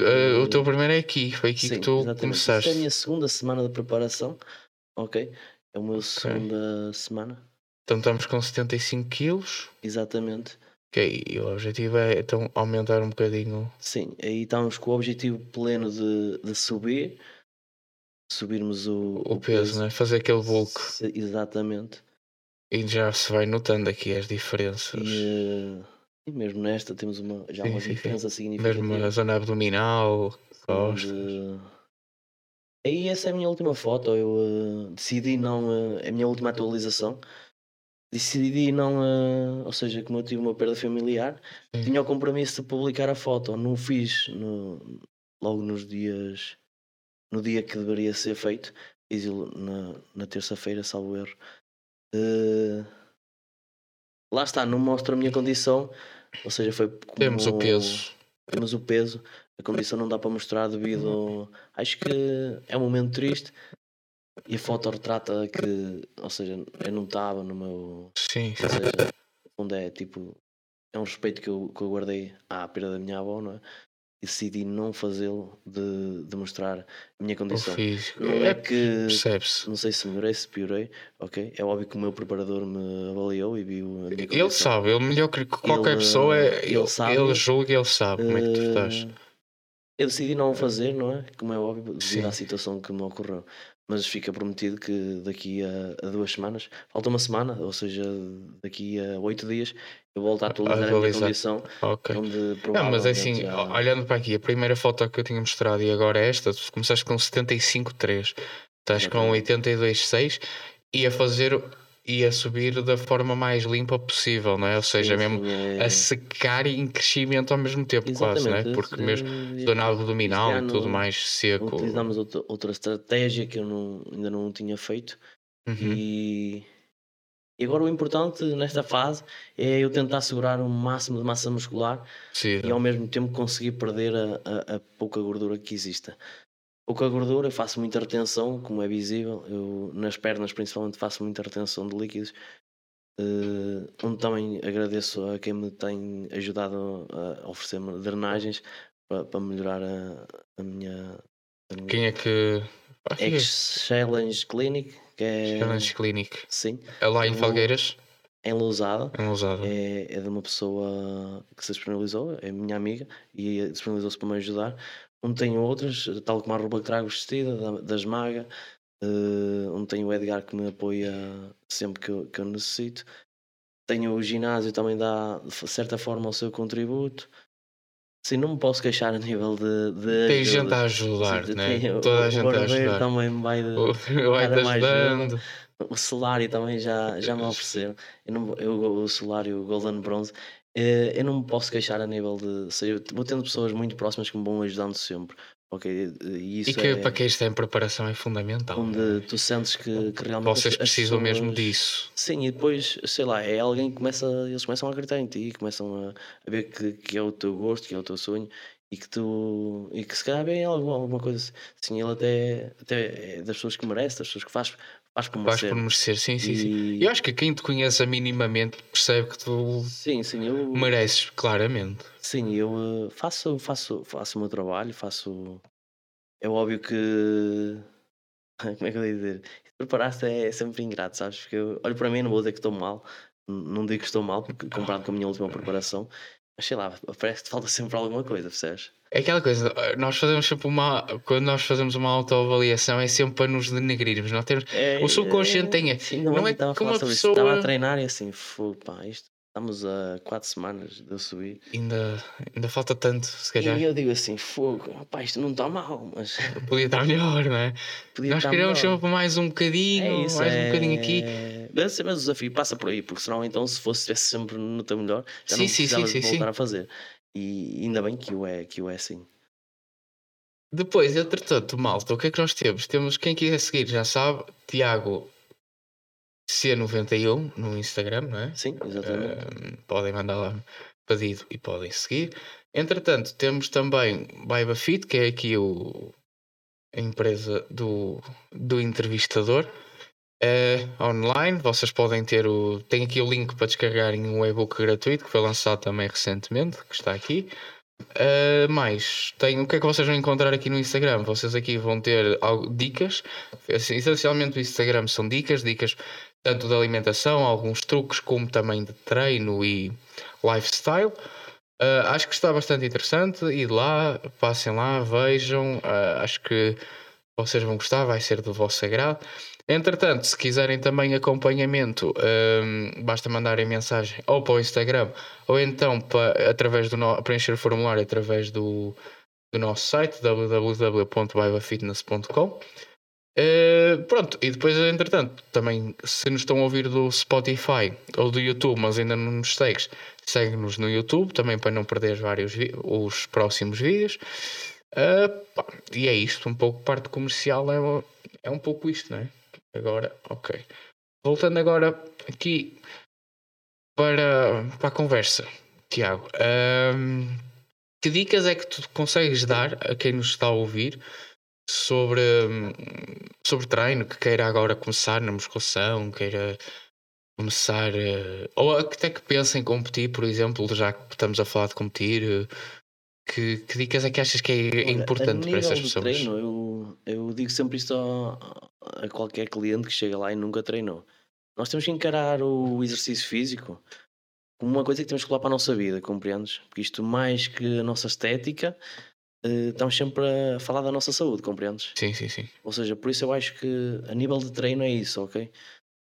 Uh, o teu primeiro é aqui, foi aqui Sim, que tu exatamente. começaste. Esta é a minha segunda semana de preparação, ok? É a minha okay. segunda semana. Então estamos com 75 quilos. Exatamente. Ok, e o objetivo é então aumentar um bocadinho. Sim, aí estamos com o objetivo pleno de, de subir, subirmos o, o, o peso, peso, né? fazer aquele bulk. Exatamente. E já se vai notando aqui as diferenças. E, e mesmo nesta temos uma, já sim, uma sim, diferença sim. significativa. Mesmo a zona abdominal, costas. Onde... Aí essa é a minha última foto. Eu uh, decidi não. Uh, é a minha última atualização decidi não, uh, ou seja, como eu tive uma perda familiar, Sim. tinha o compromisso de publicar a foto. Não fiz no, logo nos dias, no dia que deveria ser feito, na, na terça-feira, salvo erro. Uh, lá está, não mostra a minha condição, ou seja, foi como, Temos o peso. Temos o peso, a condição não dá para mostrar devido. Acho que é um momento triste, e a foto retrata que, ou seja, eu não estava no meu. Sim, Ou seja, onde é tipo. É um respeito que eu, que eu guardei à perda da minha avó, não é? E decidi não fazê-lo de, de mostrar a minha condição. Não é, é que. Não sei se melhorei, se piorei, ok? É óbvio que o meu preparador me avaliou e viu. Ele sabe, ele melhor que qualquer ele, pessoa, é, ele, ele, sabe, ele julga e ele sabe como é que tu estás. Eh, eu decidi não o fazer, não é? Como é óbvio, devido Sim. à situação que me ocorreu mas fica prometido que daqui a, a, duas semanas, falta uma semana, ou seja, daqui a oito dias, volto a atualizar a, a minha condição. Ok. Onde não, mas é assim, já... olhando para aqui, a primeira foto que eu tinha mostrado e agora é esta, tu começaste com 75,3, estás com 82,6 e a fazer e a subir da forma mais limpa possível, não é? Ou seja, sim, mesmo é... a secar e em crescimento ao mesmo tempo, Exatamente, quase, não é? Porque mesmo zona abdominal e tudo mais seco. Utilizamos outra, outra estratégia que eu não, ainda não tinha feito uhum. e, e agora o importante nesta fase é eu tentar segurar o máximo de massa muscular sim, e ao mesmo tempo conseguir perder a, a, a pouca gordura que exista. Pouca gordura, faço muita retenção, como é visível. Eu, nas pernas, principalmente, faço muita retenção de líquidos. Uh, onde também agradeço a quem me tem ajudado a oferecer-me drenagens para, para melhorar a, a, minha, a, minha, Quem é que. Ex-Challenge Clinic. Que é, Challenge Clinic. Sim. É lá em Falgueiras? Em Lousada. Em Lousada. É, é de uma pessoa que se disponibilizou, é minha amiga, e disponibilizou-se para me ajudar onde tenho outras, tal como a roupa que trago vestida, da, da Esmaga, uh, onde tenho o Edgar que me apoia sempre que eu, que eu necessito. Tenho o ginásio também dá de certa forma o seu contributo. Sim, não me posso queixar a nível de. de tem gente a ajudar, Sim, né? Toda a gente a ajudar. também vai, de, *laughs* vai mais ajudando. O salário também já, já me ofereceram. Eu, não, eu, o salário Golden Bronze eh, eu não me posso queixar a nível de. Seja, vou tendo pessoas muito próximas que me vão ajudando sempre. Okay? E, isso e que é, para quem está em preparação é fundamental. Onde tu sentes que, que realmente. Vocês precisam pessoas... mesmo disso. Sim, e depois, sei lá, é alguém que começa. Eles começam a acreditar em ti, começam a, a ver que, que é o teu gosto, que é o teu sonho e que tu. e que se calhar vem alguma, alguma coisa assim. Ele até, até é das pessoas que merece, das pessoas que faz Faz por merecer. Faz por merecer, sim, sim, e... sim. Eu acho que quem te conhece minimamente percebe que tu sim, sim, eu... mereces, claramente. Sim, eu eh, faço, faço, faço o meu trabalho, faço. É óbvio que. *laughs* Como é que eu ia dizer? Preparar-se é sempre ingrato, sabes? Porque eu olho para mim, não vou dizer que estou mal, não digo que estou mal, porque comparado com a minha última preparação, mas sei lá, parece que falta sempre alguma coisa, percebes? É aquela coisa, nós fazemos sempre uma. Quando nós fazemos uma autoavaliação é sempre para nos denegrirmos. Não temos, é, o subconsciente é, tem. Sim, não, não é como a pessoa. Estava a treinar e assim, pá, isto Estamos a quatro semanas de eu subir. Ainda, ainda falta tanto, se calhar. E eu digo assim, fogo, rapaz, isto não está mal, mas. *laughs* Podia estar melhor, não é? Podia Nós queremos sempre mais um bocadinho, é isso, mais é... um bocadinho aqui. Mas, mas o desafio passa por aí, porque senão então se fosse sempre no teu melhor, já sim, não sim, sim, sim, voltar sim. a fazer. E ainda bem que o é, que o é assim. Depois, entretanto, malta, o que é que nós temos? Temos, quem quiser seguir já sabe, Tiago C91 no Instagram, não é? Sim, exatamente. Uh, podem mandar lá pedido e podem seguir. Entretanto, temos também BaibaFit, que é aqui o, a empresa do, do entrevistador. Uh, online, vocês podem ter o. Tem aqui o link para descarregarem um e-book gratuito que foi lançado também recentemente, que está aqui. Uh, mais, tem, o que é que vocês vão encontrar aqui no Instagram? Vocês aqui vão ter algo, dicas. Essencialmente, o Instagram são dicas, dicas tanto de alimentação, alguns truques, como também de treino e lifestyle. Uh, acho que está bastante interessante. E lá, passem lá, vejam. Uh, acho que vocês vão gostar, vai ser do vosso agrado. Entretanto, se quiserem também acompanhamento, um, basta mandarem mensagem ou para o Instagram ou então para, através do no, preencher o formulário através do, do nosso site www.baivafitness.com. Uh, pronto, e depois, entretanto, também se nos estão a ouvir do Spotify ou do YouTube, mas ainda não nos segues, segue-nos no YouTube também para não perder vários os próximos vídeos. Uh, pá, e é isto, um pouco parte comercial é, é um pouco isto, não é? Agora, ok. Voltando agora aqui para, para a conversa, Tiago. Um, que dicas é que tu consegues dar a quem nos está a ouvir sobre, sobre treino, que queira agora começar na musculação, queira começar, uh, ou até que pensa em competir, por exemplo, já que estamos a falar de competir, uh, que, que, dicas é que achas que é Olha, importante para essas pessoas? Treino, eu, eu digo sempre isto a, a qualquer cliente que chega lá e nunca treinou. Nós temos que encarar o exercício físico como uma coisa que temos que colar para a nossa vida, compreendes? Porque isto, mais que a nossa estética, uh, estamos sempre a falar da nossa saúde, compreendes? Sim, sim, sim. Ou seja, por isso eu acho que a nível de treino é isso, ok?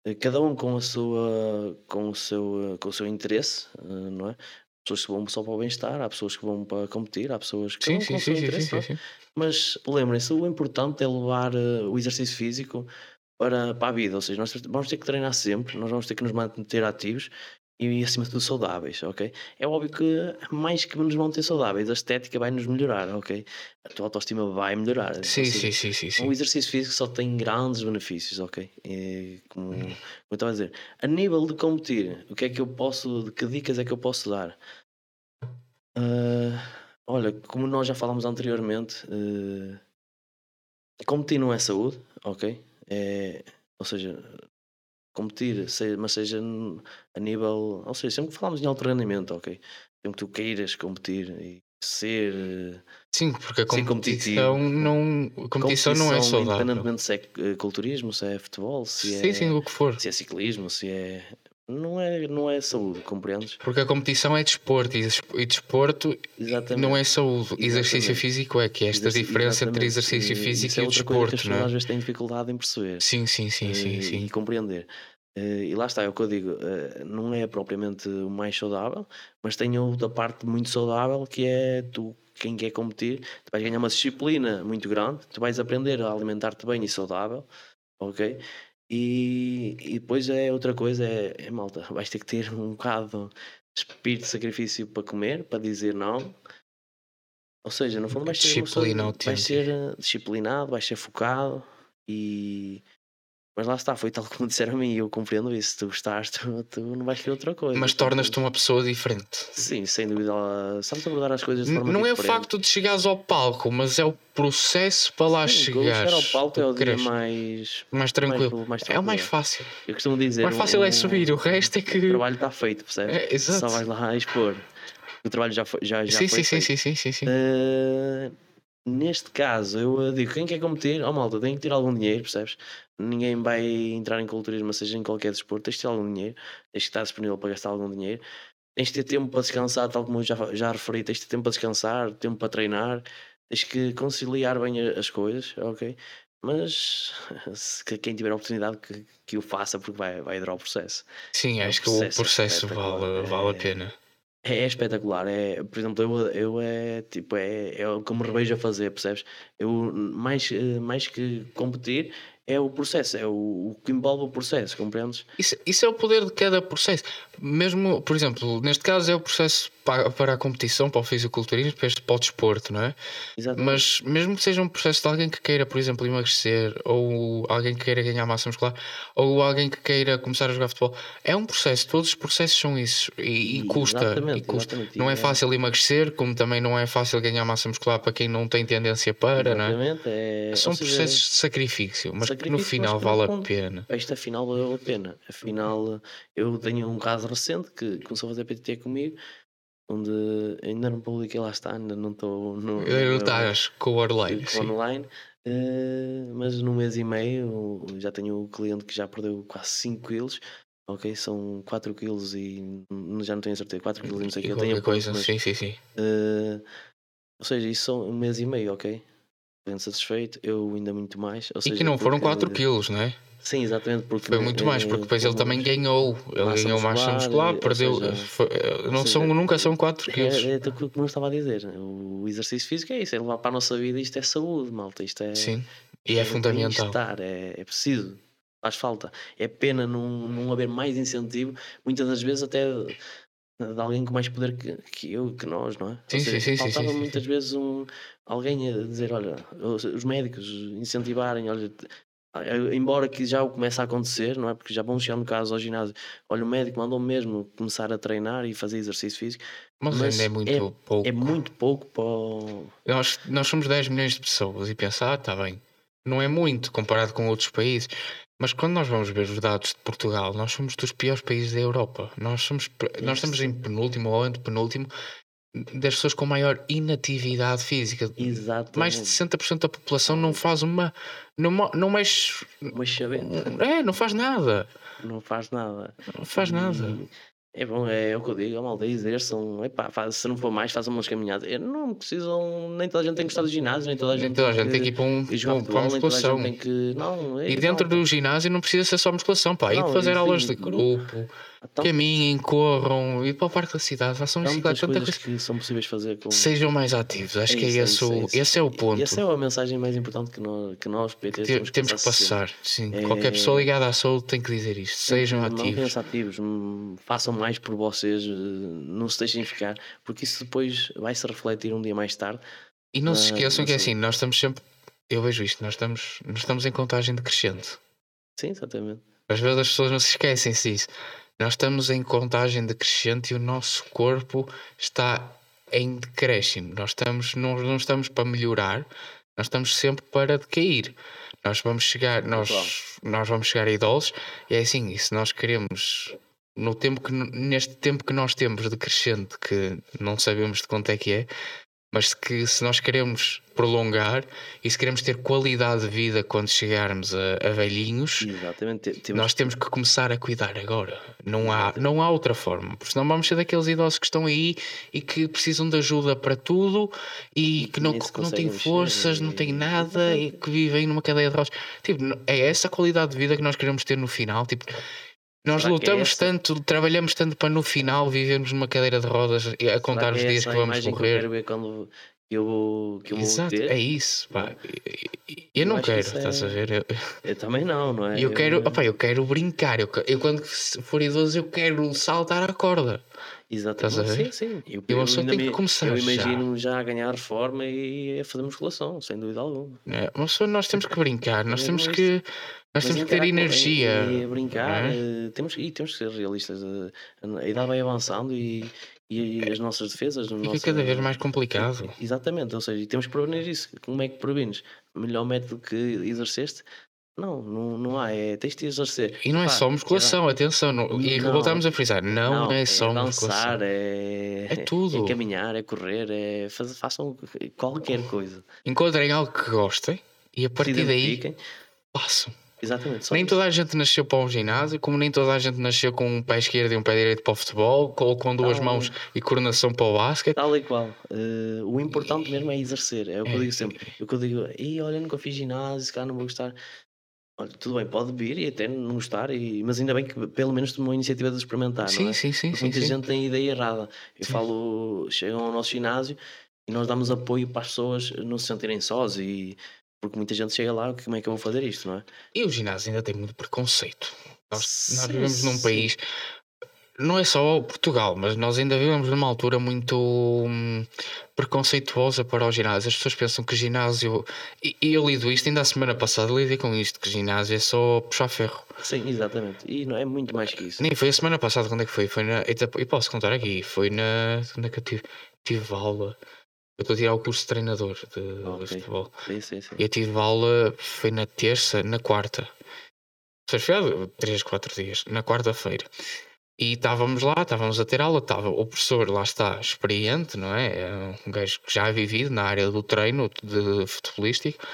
Uh, cada um com a sua com o seu com o seu interesse não é pessoas que vão só para o bem-estar há pessoas que vão para competir há pessoas que sim, sim, sim, interesse, sim, sim, mas lembrem-se o importante é levar o exercício físico para, para a vida, ou seja, nós vamos ter que treinar sempre, nós vamos ter que nos manter ativos e acima de tudo saudáveis, ok? É óbvio que mais que nos manter saudáveis, a estética vai nos melhorar, ok? A tua autoestima vai melhorar. Sim, seja, sim, sim, sim, sim. O exercício físico só tem grandes benefícios, ok? E, como, como eu estava a dizer, a nível de competir, o que é que eu posso, que dicas é que eu posso dar? Uh, olha, como nós já falámos anteriormente, uh, competir não é saúde, ok? É, ou seja, competir, mas seja a nível. Ou seja, sempre que falamos em alto rendimento, ok? Sempre que tu queiras competir e ser. Sim, porque a competição, não, a competição, não é saudável. Independentemente se é eh, culturismo, se é futebol, se sim, é. Sim, o que for. Se é ciclismo, se é. Não é, não é saúde, compreendes? Porque a competição é desporto e desporto Exatamente. não é saúde. Exatamente. Exercício físico é que é esta Exerc diferença entre exercício físico e, e, é desporto. Que as pessoas é? às vezes têm dificuldade em perceber. Sim, sim, sim, sim, e, sim. e compreender. Eh, e lá está, é o que eu digo, eh, não é propriamente o mais saudável, mas tem outra parte muito saudável que é tu, quem quer competir, tu vais ganhar uma disciplina muito grande, tu vais aprender a alimentar-te bem e saudável, ok? E, e depois é outra coisa, é, é malta, vais ter que ter um bocado de espírito de sacrifício para comer, para dizer não. Ou seja, no fundo vais ser, vais ser disciplinado, vais ser focado e mas lá está, foi tal *laughs* como disseram a mim eu compreendo isso. Tu gostaste, tu, *laughs* tu não vais querer outra coisa. Mas tornas-te uma pessoa diferente. Sim, sem dúvida. Sabes abordar as coisas de forma Não diferente. é o facto de chegares ao palco, mas é o processo para lá Sim, chegar. Chegar ao palco é o dia mais, mais, tranquilo. Mais, mais tranquilo. É o mais fácil. Eu costumo dizer. O mais fácil um, é subir, o resto é que. O trabalho está feito, percebes? É, exato. Só vais lá expor. O trabalho já foi, já, já sim, foi sim, feito. Sim, sim, sim, sim. Uh, neste caso, eu digo: quem quer competir, oh malta, tem que ter algum dinheiro, percebes? ninguém vai entrar em culturismo, seja em qualquer desporto, tens de ter algum dinheiro, tens de estar disponível para gastar algum dinheiro, tens de ter tempo para descansar, tal como eu já, já referi, tens de ter tempo para descansar, tempo para treinar, tens que conciliar bem as coisas, ok? mas *laughs* se, quem tiver a oportunidade que, que o faça porque vai, vai adorar o processo. Sim, acho o que o processo vale, vale a pena. É, é, espetacular. É, por exemplo, eu, eu é tipo, é, é o que me revejo a fazer, percebes? Eu mais, eh, mais que competir, é o processo, é o, o, que envolve o processo, compreendes? Isso, isso é o poder de cada processo. Mesmo, por exemplo, neste caso é o processo para, para a competição, para o fisiculturismo, para o desporto, não é? Exatamente. Mas mesmo que seja um processo de alguém que queira, por exemplo, emagrecer, ou alguém que queira ganhar massa muscular, ou alguém que queira começar a jogar futebol, é um processo, todos os processos são isso e, e custa. E custa. Não é, é fácil emagrecer, como também não é fácil ganhar massa muscular para quem não tem tendência para, exatamente. não é? é... São processos de sacrifício, mas no final vale a pena. Esta final valeu a pena. Afinal, eu tenho um caso recente que começou a fazer PTT comigo, onde ainda não publiquei lá está, ainda não estou no. Não estás com o online. Com online. Uh, mas num mês e meio já tenho um cliente que já perdeu quase 5 quilos. Ok, são 4 quilos e já não tenho certeza, 4 quilos e não sei o que. Eu tenho coisa, mas, sim, sim, sim. Uh, ou seja, isso são um mês e meio, ok? Bem satisfeito, eu ainda muito mais. Seja, e que não foram 4 quilos, não é? Sim, exatamente. Porque foi muito mais, porque depois ele também ganhou. Ele ganhou massa muscular, perdeu. Seja, foi, não seja, são, nunca são 4 quilos. É, é, o que eu estava a dizer. O exercício físico é isso, é levar para a nossa vida. Isto é saúde, malta. Isto é. Sim, e é, é fundamental. É, é preciso, faz falta. É pena não, não haver mais incentivo, muitas das vezes até de alguém com mais poder que, que eu, que nós, não é? Sim, seja, sim, sim, faltava sim, muitas vezes um, alguém a dizer, olha, os médicos incentivarem, olha, embora que já o comece a acontecer, não é? Porque já vão chegar no caso ao ginásio, olha, o médico mandou mesmo começar a treinar e fazer exercício físico, mas, mas ainda é muito é, pouco. É muito pouco para. Nós, nós somos 10 milhões de pessoas e pensar, ah, está bem, não é muito comparado com outros países. Mas quando nós vamos ver os dados de Portugal, nós somos dos piores países da Europa. Nós, somos, nós estamos em penúltimo ou antepenúltimo das pessoas com maior inatividade física. Exatamente. Mais de 60% da população não faz uma. Não, não mexe. Uma chaveta. É, não faz nada. Não faz nada. Não faz nada. E é bom, é, o que eu digo, a malta exerçam, epá, faz, se não for mais, façam umas caminhadas. Não precisam, nem toda a gente tem que gostar do ginásio, nem toda a gente, nem toda a gente tem que ir para, um, um, para a musculação. Tem que, não, é e dentro do ginásio não precisa ser só musculação, pá, não, ir fazer enfim, aulas de grupo. Então, Caminhem, corram, ir para o parque da cidade, façam bicicleta. Tanta coisa que são possíveis fazer com... Sejam mais ativos, acho é que é, é isso, é isso, esse é o ponto. E essa é a mensagem mais importante que nós, que nós PTs, temos que, temos que passar. Sim, é... qualquer pessoa ligada à saúde tem que dizer isto. Sejam ativos. ativos, hum, façam mais por vocês, eh, não se deixem ficar, porque isso depois vai se refletir um dia mais tarde. E não se esqueçam que é assim, nós estamos sempre, eu vejo isto, nós estamos, nós estamos em contagem decrescente. Sim, exatamente. Às vezes as pessoas não se esquecem disso. Nós estamos em contagem decrescente e o nosso corpo está em decréscimo. Nós estamos, não, não estamos para melhorar, nós estamos sempre para decair. Nós vamos chegar, nós, nós vamos chegar a idosos e é assim, e se nós queremos no tempo que neste tempo que nós temos de crescente que não sabemos de quanto é que é, mas que se nós queremos prolongar e se queremos ter qualidade de vida quando chegarmos a, a velhinhos, temos... nós temos que começar a cuidar agora. Não há, não há outra forma, porque senão vamos ser daqueles idosos que estão aí e que precisam de ajuda para tudo e, que não, que não têm forças, não têm nada e que vivem numa cadeia de rodas. Tipo, é essa qualidade de vida que nós queremos ter no final. Tipo, nós Será é lutamos é tanto, trabalhamos tanto para no final vivermos numa cadeira de rodas a contar os é dias que vamos morrer. Que eu quero ver quando eu, que eu Exato, é isso. Pá. Eu, eu não quero, estás é... a ver? Eu, eu, também não, não é? Eu, quero, opa, eu quero brincar. Eu, eu quando for idoso, eu quero saltar a corda. Exatamente. Estás a ver? Sim, sim. Eu, eu só tenho que começar. Eu imagino já. já a ganhar forma e a fazer musculação, sem dúvida alguma. É, mas nós temos que brincar, nós temos que nós temos que ter energia. E, brincar, é? temos, e temos que ser realistas. A idade vai avançando e, e as nossas defesas. Fica nossa... cada vez mais complicado. Exatamente, ou seja, temos que prevenir isso. Como é que prevines? Melhor método que exerceste? Não, não, não há, é, tens de exercer. E não é Pá, só musculação, é... atenção, não, e não, voltamos a frisar, não, não é só é dançar, musculação. É, é tudo. É caminhar, é correr, é fazer, façam qualquer coisa. Encontrem algo que gostem e a partir daí passam. Exatamente. Nem isso. toda a gente nasceu para um ginásio, como nem toda a gente nasceu com um pé esquerdo e um pé direito para o futebol, ou com duas Tal, mãos e coordenação para o basquete. Tal e qual. Uh, o importante mesmo é exercer. É o que é, eu digo sempre. É o que eu digo, e olha, nunca fiz ginásio, se não vou gostar. Olha, tudo bem, pode vir e até não gostar, e, mas ainda bem que pelo menos tomou a iniciativa de experimentar. Sim, é? sim, sim. Porque muita sim, gente tem ideia errada. Eu sim. falo, chegam ao nosso ginásio e nós damos apoio para as pessoas não se sentirem sós e porque muita gente chega lá, como é que eu vou fazer isto, não é? E o ginásio ainda tem muito preconceito. Nós, nós vivemos num país, não é só Portugal, mas nós ainda vivemos numa altura muito hum, preconceituosa para o ginásio. As pessoas pensam que ginásio. E, e eu lido isto, ainda a semana passada lidei com isto, que ginásio é só puxar ferro. Sim, exatamente. E não é muito mais que isso. Nem foi a semana passada, quando é que foi? Foi na. E posso contar aqui, foi na. Onde é que eu tive, tive aula? Eu estou a tirar o curso de treinador de, okay. de futebol. Sim, sim, sim. E eu tive aula, foi na terça, na quarta. Foi 3, 4 dias, na quarta-feira. E estávamos lá, estávamos a ter aula, estava o professor, lá está, experiente, não é? é um gajo que já ha vivido na área do treino de futebolístico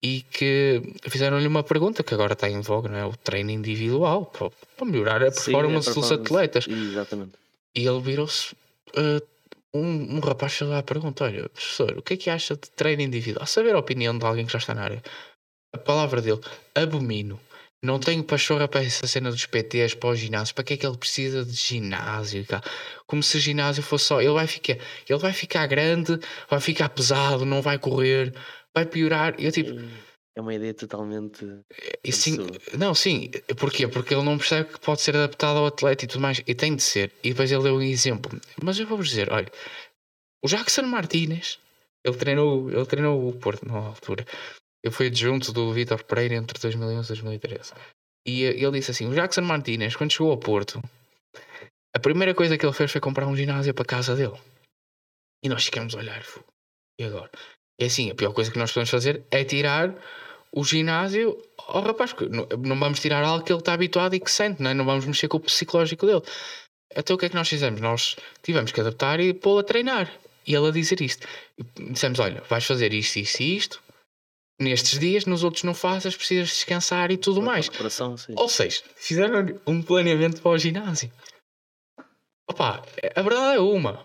e que fizeram-lhe uma pergunta que agora está em voga, não é? O treino individual, para, melhorar a performance, Sim, a performance dos atletas. Exatamente. E ele virou-se. Uh, um, um rapaz fez lá a pergunta: Olha, professor, o que é que acha de treino individual? Saber a opinião de alguém que já está na área. A palavra dele: abomino. Não tenho pachorra para essa cena dos PTs para o ginásio. Para que é que ele precisa de ginásio? Como se ginásio fosse só. Ele vai ficar, ele vai ficar grande, vai ficar pesado, não vai correr, vai piorar. Eu tipo. É uma ideia totalmente. E, sim, não, sim. Porquê? Porque ele não percebe que pode ser adaptado ao atleta e tudo mais. E tem de ser. E depois ele deu um exemplo. Mas eu vou-vos dizer: olha, o Jackson Martínez, ele treinou, ele treinou o Porto na altura. Eu fui adjunto do Vitor Pereira entre 2011 e 2013. E ele disse assim: o Jackson Martínez, quando chegou ao Porto, a primeira coisa que ele fez foi comprar um ginásio para a casa dele. E nós ficamos a olhar. E agora? É assim, a pior coisa que nós podemos fazer é tirar o ginásio ao rapaz. Não, não vamos tirar algo que ele está habituado e que sente, não, é? não vamos mexer com o psicológico dele. Então o que é que nós fizemos? Nós tivemos que adaptar e pô-lo a treinar. E ele a dizer isto. E dissemos: olha, vais fazer isto, isto e isto. Nestes dias, nos outros não fazes, precisas descansar e tudo mais. Ou seja, fizeram um planeamento para o ginásio. Opa, a verdade é uma.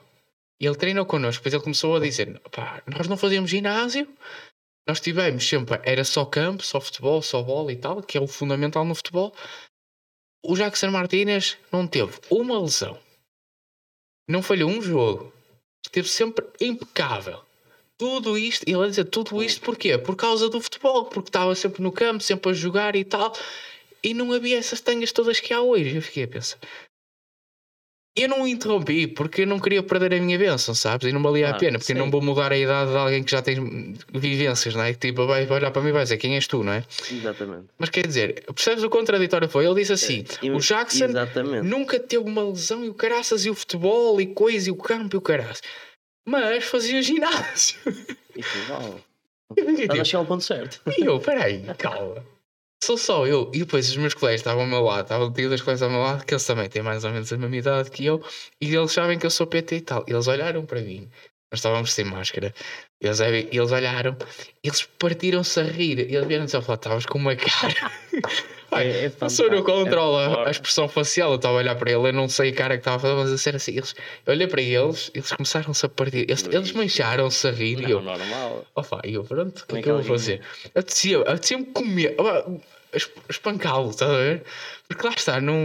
Ele treinou connosco, depois ele começou a dizer: opa, nós não fazíamos ginásio, nós tivemos sempre, era só campo, só futebol, só bola e tal, que é o fundamental no futebol. O Jackson Martínez não teve uma lesão, não falhou um jogo, esteve sempre impecável. Tudo isto, ele a dizer tudo isto porquê? Por causa do futebol, porque estava sempre no campo, sempre a jogar e tal, e não havia essas tangas todas que há hoje. Eu fiquei a pensar, eu não interrompi porque eu não queria perder a minha bênção, sabes? E não valia ah, a pena, porque sim. não vou mudar a idade de alguém que já tem vivências, não é? Que tipo, vai olhar para mim e vai dizer quem és tu, não é? Exatamente. Mas quer dizer, percebes o contraditório foi? Ele disse assim: é, o Jackson Exatamente. nunca teve uma lesão e o caraças e o futebol e coisa e o campo e o caraças, mas fazia ginásio. Isso vale. Estás a chegar ao ponto certo. E eu, peraí, calma sou só eu. E depois os meus colegas estavam ao meu lado, estavam tido das colegas ao meu lado, que eles também têm mais ou menos a mesma idade que eu, e eles sabem que eu sou PT e tal. Eles olharam para mim, nós estávamos sem máscara, eles, eles olharam, eles partiram-se a rir, e eles vieram-se a falar, estavas com uma cara. Pai, *laughs* é, é pessoa não controla é a expressão facial. Eu estava a olhar para ele, eu não sei a cara que estava a fazer, mas a ser assim. Eles, eu olhei para eles, eles começaram-se a partir, eles, eles mancharam-se a rir. Não, e eu, normal. Opa, e eu, pronto, o que é que eu vou fazer? Eu apetecia-me comer espancá-lo, estás a ver? Porque lá está, não,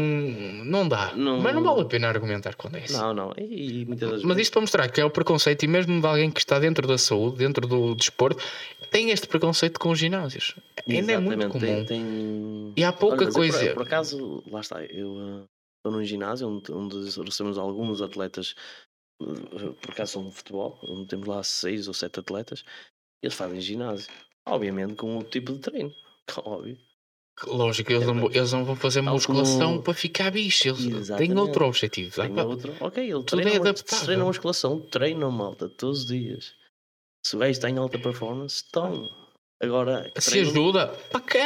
não dá. Não... Mas não vale a pena argumentar quando é isso. Não, não. E, muitas Mas isto para mostrar que é o preconceito, e mesmo de alguém que está dentro da saúde, dentro do desporto, tem este preconceito com os ginásios. Ainda é muito comum. Tem, tem... E há pouca Olha, coisa. Por, por, acaso, lá está, eu uh, estou num ginásio onde, onde recebemos alguns atletas, uh, por acaso são de futebol, onde temos lá seis ou sete atletas, eles fazem ginásio. Obviamente com outro tipo de treino. *laughs* Óbvio. Lógico, eles, não, eles não vão fazer musculação como... para ficar bicho, eles Exatamente. têm outro objetivo. Tem outro. Ok, ele treina, é treina musculação, treina malta todos os dias. Se o gajo está em alta performance, estão. Agora, se treino... ajuda, para que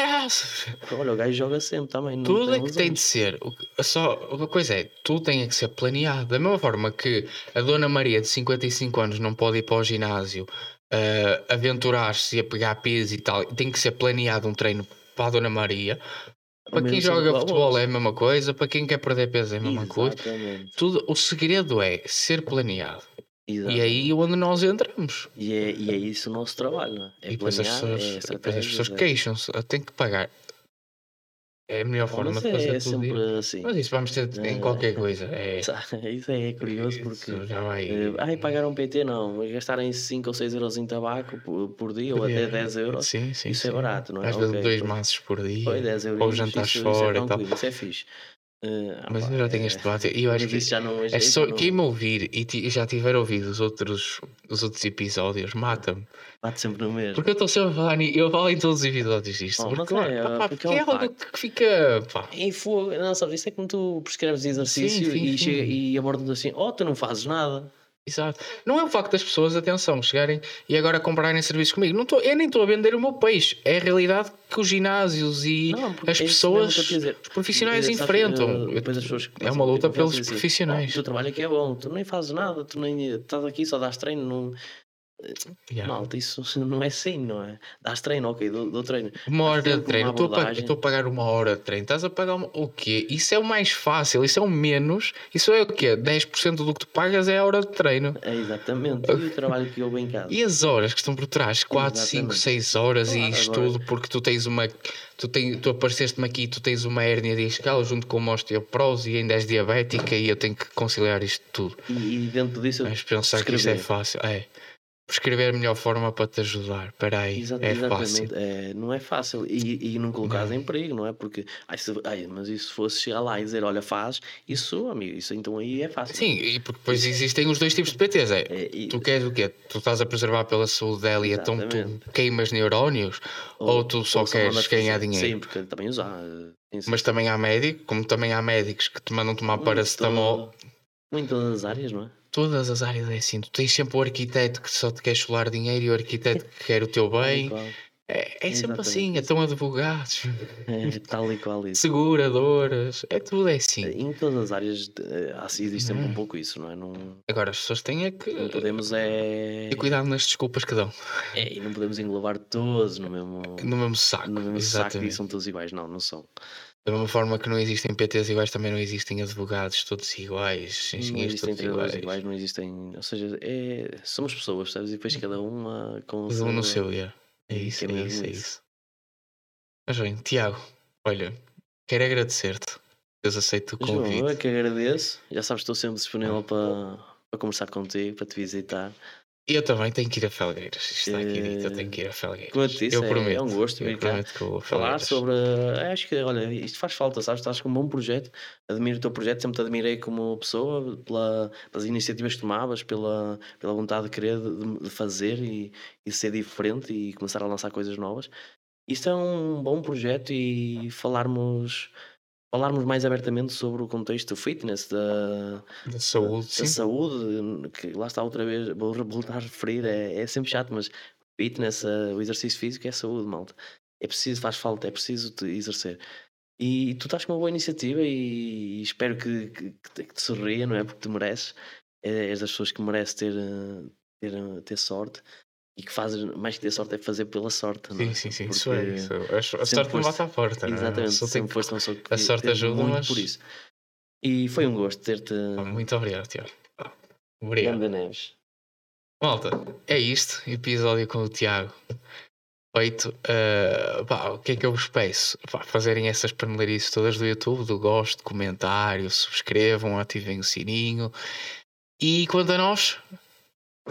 Olha, o gajo joga sempre também. tudo é que tem de ser. Só uma coisa é, tudo tem que ser planeado. Da mesma forma que a Dona Maria de 55 anos não pode ir para o ginásio uh, aventurar-se a pegar peso e tal, tem que ser planeado um treino para a Dona Maria. Para quem joga futebol é a mesma coisa, para quem quer perder peso é a mesma coisa. Tudo, o segredo é ser planeado. Exato. E é aí onde nós entramos. E é, e é isso o nosso trabalho, não é? é e depois as pessoas, é depois as pessoas queixam-se, tem que pagar. É a melhor forma de fazer é tudo. Sempre assim. Mas isso vamos ter em qualquer coisa. *laughs* É... Isso é curioso porque. Vai. Uh, ai, pagar um PT não, gastarem 5 ou 6 euros em tabaco por, dia ou até 10 euros. Sim, sim, isso é sim. é barato, não é? Às vezes okay, dois maços por dia. Foi 10 euros. Ou jantares fora isso é e tal. Isso é fixe. Uh, mas eu já tenho é, este debate. E eu acho que já não é, é só não... quem me ouvir e já tiver ouvido os outros, os outros episódios, mata-me. Bate sempre no mesmo. Porque eu estou sempre a falar, eu falo em todos os episódios disto. Oh, porque, é, pá, porque, é, é algo que fica. Pá. Em fogo, não, sabe, isso é como tu prescreves exercício sim, sim, e, sim. Chega, e abordas assim: oh, tu não fazes nada. Exato. Não é o facto das pessoas, atenção, chegarem e agora comprarem serviços comigo. Não tô, eu nem estou a vender o meu peixe. É a realidade que os ginásios e não, as é pessoas, os profissionais dizer, enfrentam. As pessoas é uma luta pelos profissionais. o teu trabalho é que é bom, tu nem fazes nada, tu nem estás aqui, só dás treino, não Yeah. Malta, isso *laughs* não é assim, não é? Dás treino, ok, dou, dou treino. Uma hora de treino, estou a, a pagar uma hora de treino, estás a pagar uma... o quê? Isso é o mais fácil, isso é o menos, isso é o quê? 10% do que tu pagas é a hora de treino. É exatamente, e o trabalho que eu em casa. E as horas que estão por trás, 4, 5, 6 horas claro, e isto tudo, porque tu tens uma. Tu, tem, tu apareceste-me aqui, tu tens uma hérnia discal junto com uma osteoporose e ainda és diabética e eu tenho que conciliar isto tudo. E, e dentro disso eu. Mas pensar escrever. que isto é fácil. É escrever a melhor forma para te ajudar. Espera aí, Exato, é fácil. É, não é fácil. E, e não colocares em perigo, não é? Porque, ai, se, ai, mas e se fosse chegar lá e dizer, olha, faz, isso, amigo, isso então aí é fácil. Sim, e porque depois existem os dois tipos de PTs. É, é e, tu queres o quê? Tu estás a preservar pela saúde dela e então tu queimas neurónios? Ou, ou tu só ou queres ganhar dinheiro? Sim, porque também usar. Mas também há médico, como também há médicos que te mandam tomar paracetamol. Em todas as áreas, não é? Todas as áreas é assim. Tu tens sempre o arquiteto que só te quer chular dinheiro e o arquiteto que quer o teu bem. É, é sempre assim, estão advogados, é, tal e qual isso. seguradoras, é tudo é assim. Em todas as áreas assim, existe sempre um hum. pouco isso, não é? Não, Agora as pessoas têm é que. Não podemos é. Ter cuidado nas desculpas que dão. É, e não podemos englobar todos no mesmo. No mesmo saco. No mesmo Exatamente. saco e são todos iguais. Não, não são. Da mesma forma que não existem PTs iguais, também não existem advogados todos iguais, engenheiros todos iguais. iguais. Não existem, ou seja, é, somos pessoas, sabes? E depois cada uma com cada um no seu, yeah. é isso, é, é isso, é isso. Mas bem, Tiago, olha, quero agradecer-te. Deus aceito o convite. João, eu é que agradeço. Já sabes, estou sempre disponível ah. para, para conversar contigo, para te visitar. Eu também tenho que ir a Felgueiras. Isto está aqui dito, eu tenho que ir a Felgueiras. Como eu disse, eu é, prometo. é um gosto vir cá falar sobre. Eh, acho que, olha, isto faz falta, sabes? Estás com um bom projeto. Admiro o teu projeto, sempre te admirei como pessoa, pela, pelas iniciativas que tomavas, pela, pela vontade de querer de, de fazer e, e ser diferente e começar a lançar coisas novas. Isto é um bom projeto e falarmos falarmos mais abertamente sobre o contexto fitness da, da saúde, da, da saúde, que lá está outra vez, vou *laughs* voltar a referir, é, é sempre chato, mas fitness, uh, o exercício físico é saúde, malta. É preciso, faz falta, é preciso te exercer. E tu estás com uma boa iniciativa e, e espero que, que, que, te sorria, não é? Porque tu mereces. É, és das pessoas que merece ter, eh, ter, ter sorte e que faz mais que ter sorte é fazer pela sorte. Sim, é? sim, sim, isso é isso. A, sorte não bate à porta. Exatamente, não é? sempre foste uma pessoa que a sorte ajuda, mas... por isso. E foi um gosto ter-te. muito obrigado, Tiago. Obrigado. Ganda Neves. Malta, é isto. Episódio com o Tiago. Feito. Uh, pá, o que é que eu vos peço? Pá, fazerem essas panelarices todas do YouTube, do gosto, comentário, subscrevam, ativem o sininho. E quanto a nós,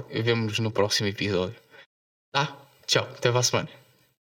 vemos no próximo episódio. Tá? Tchau, até a semana.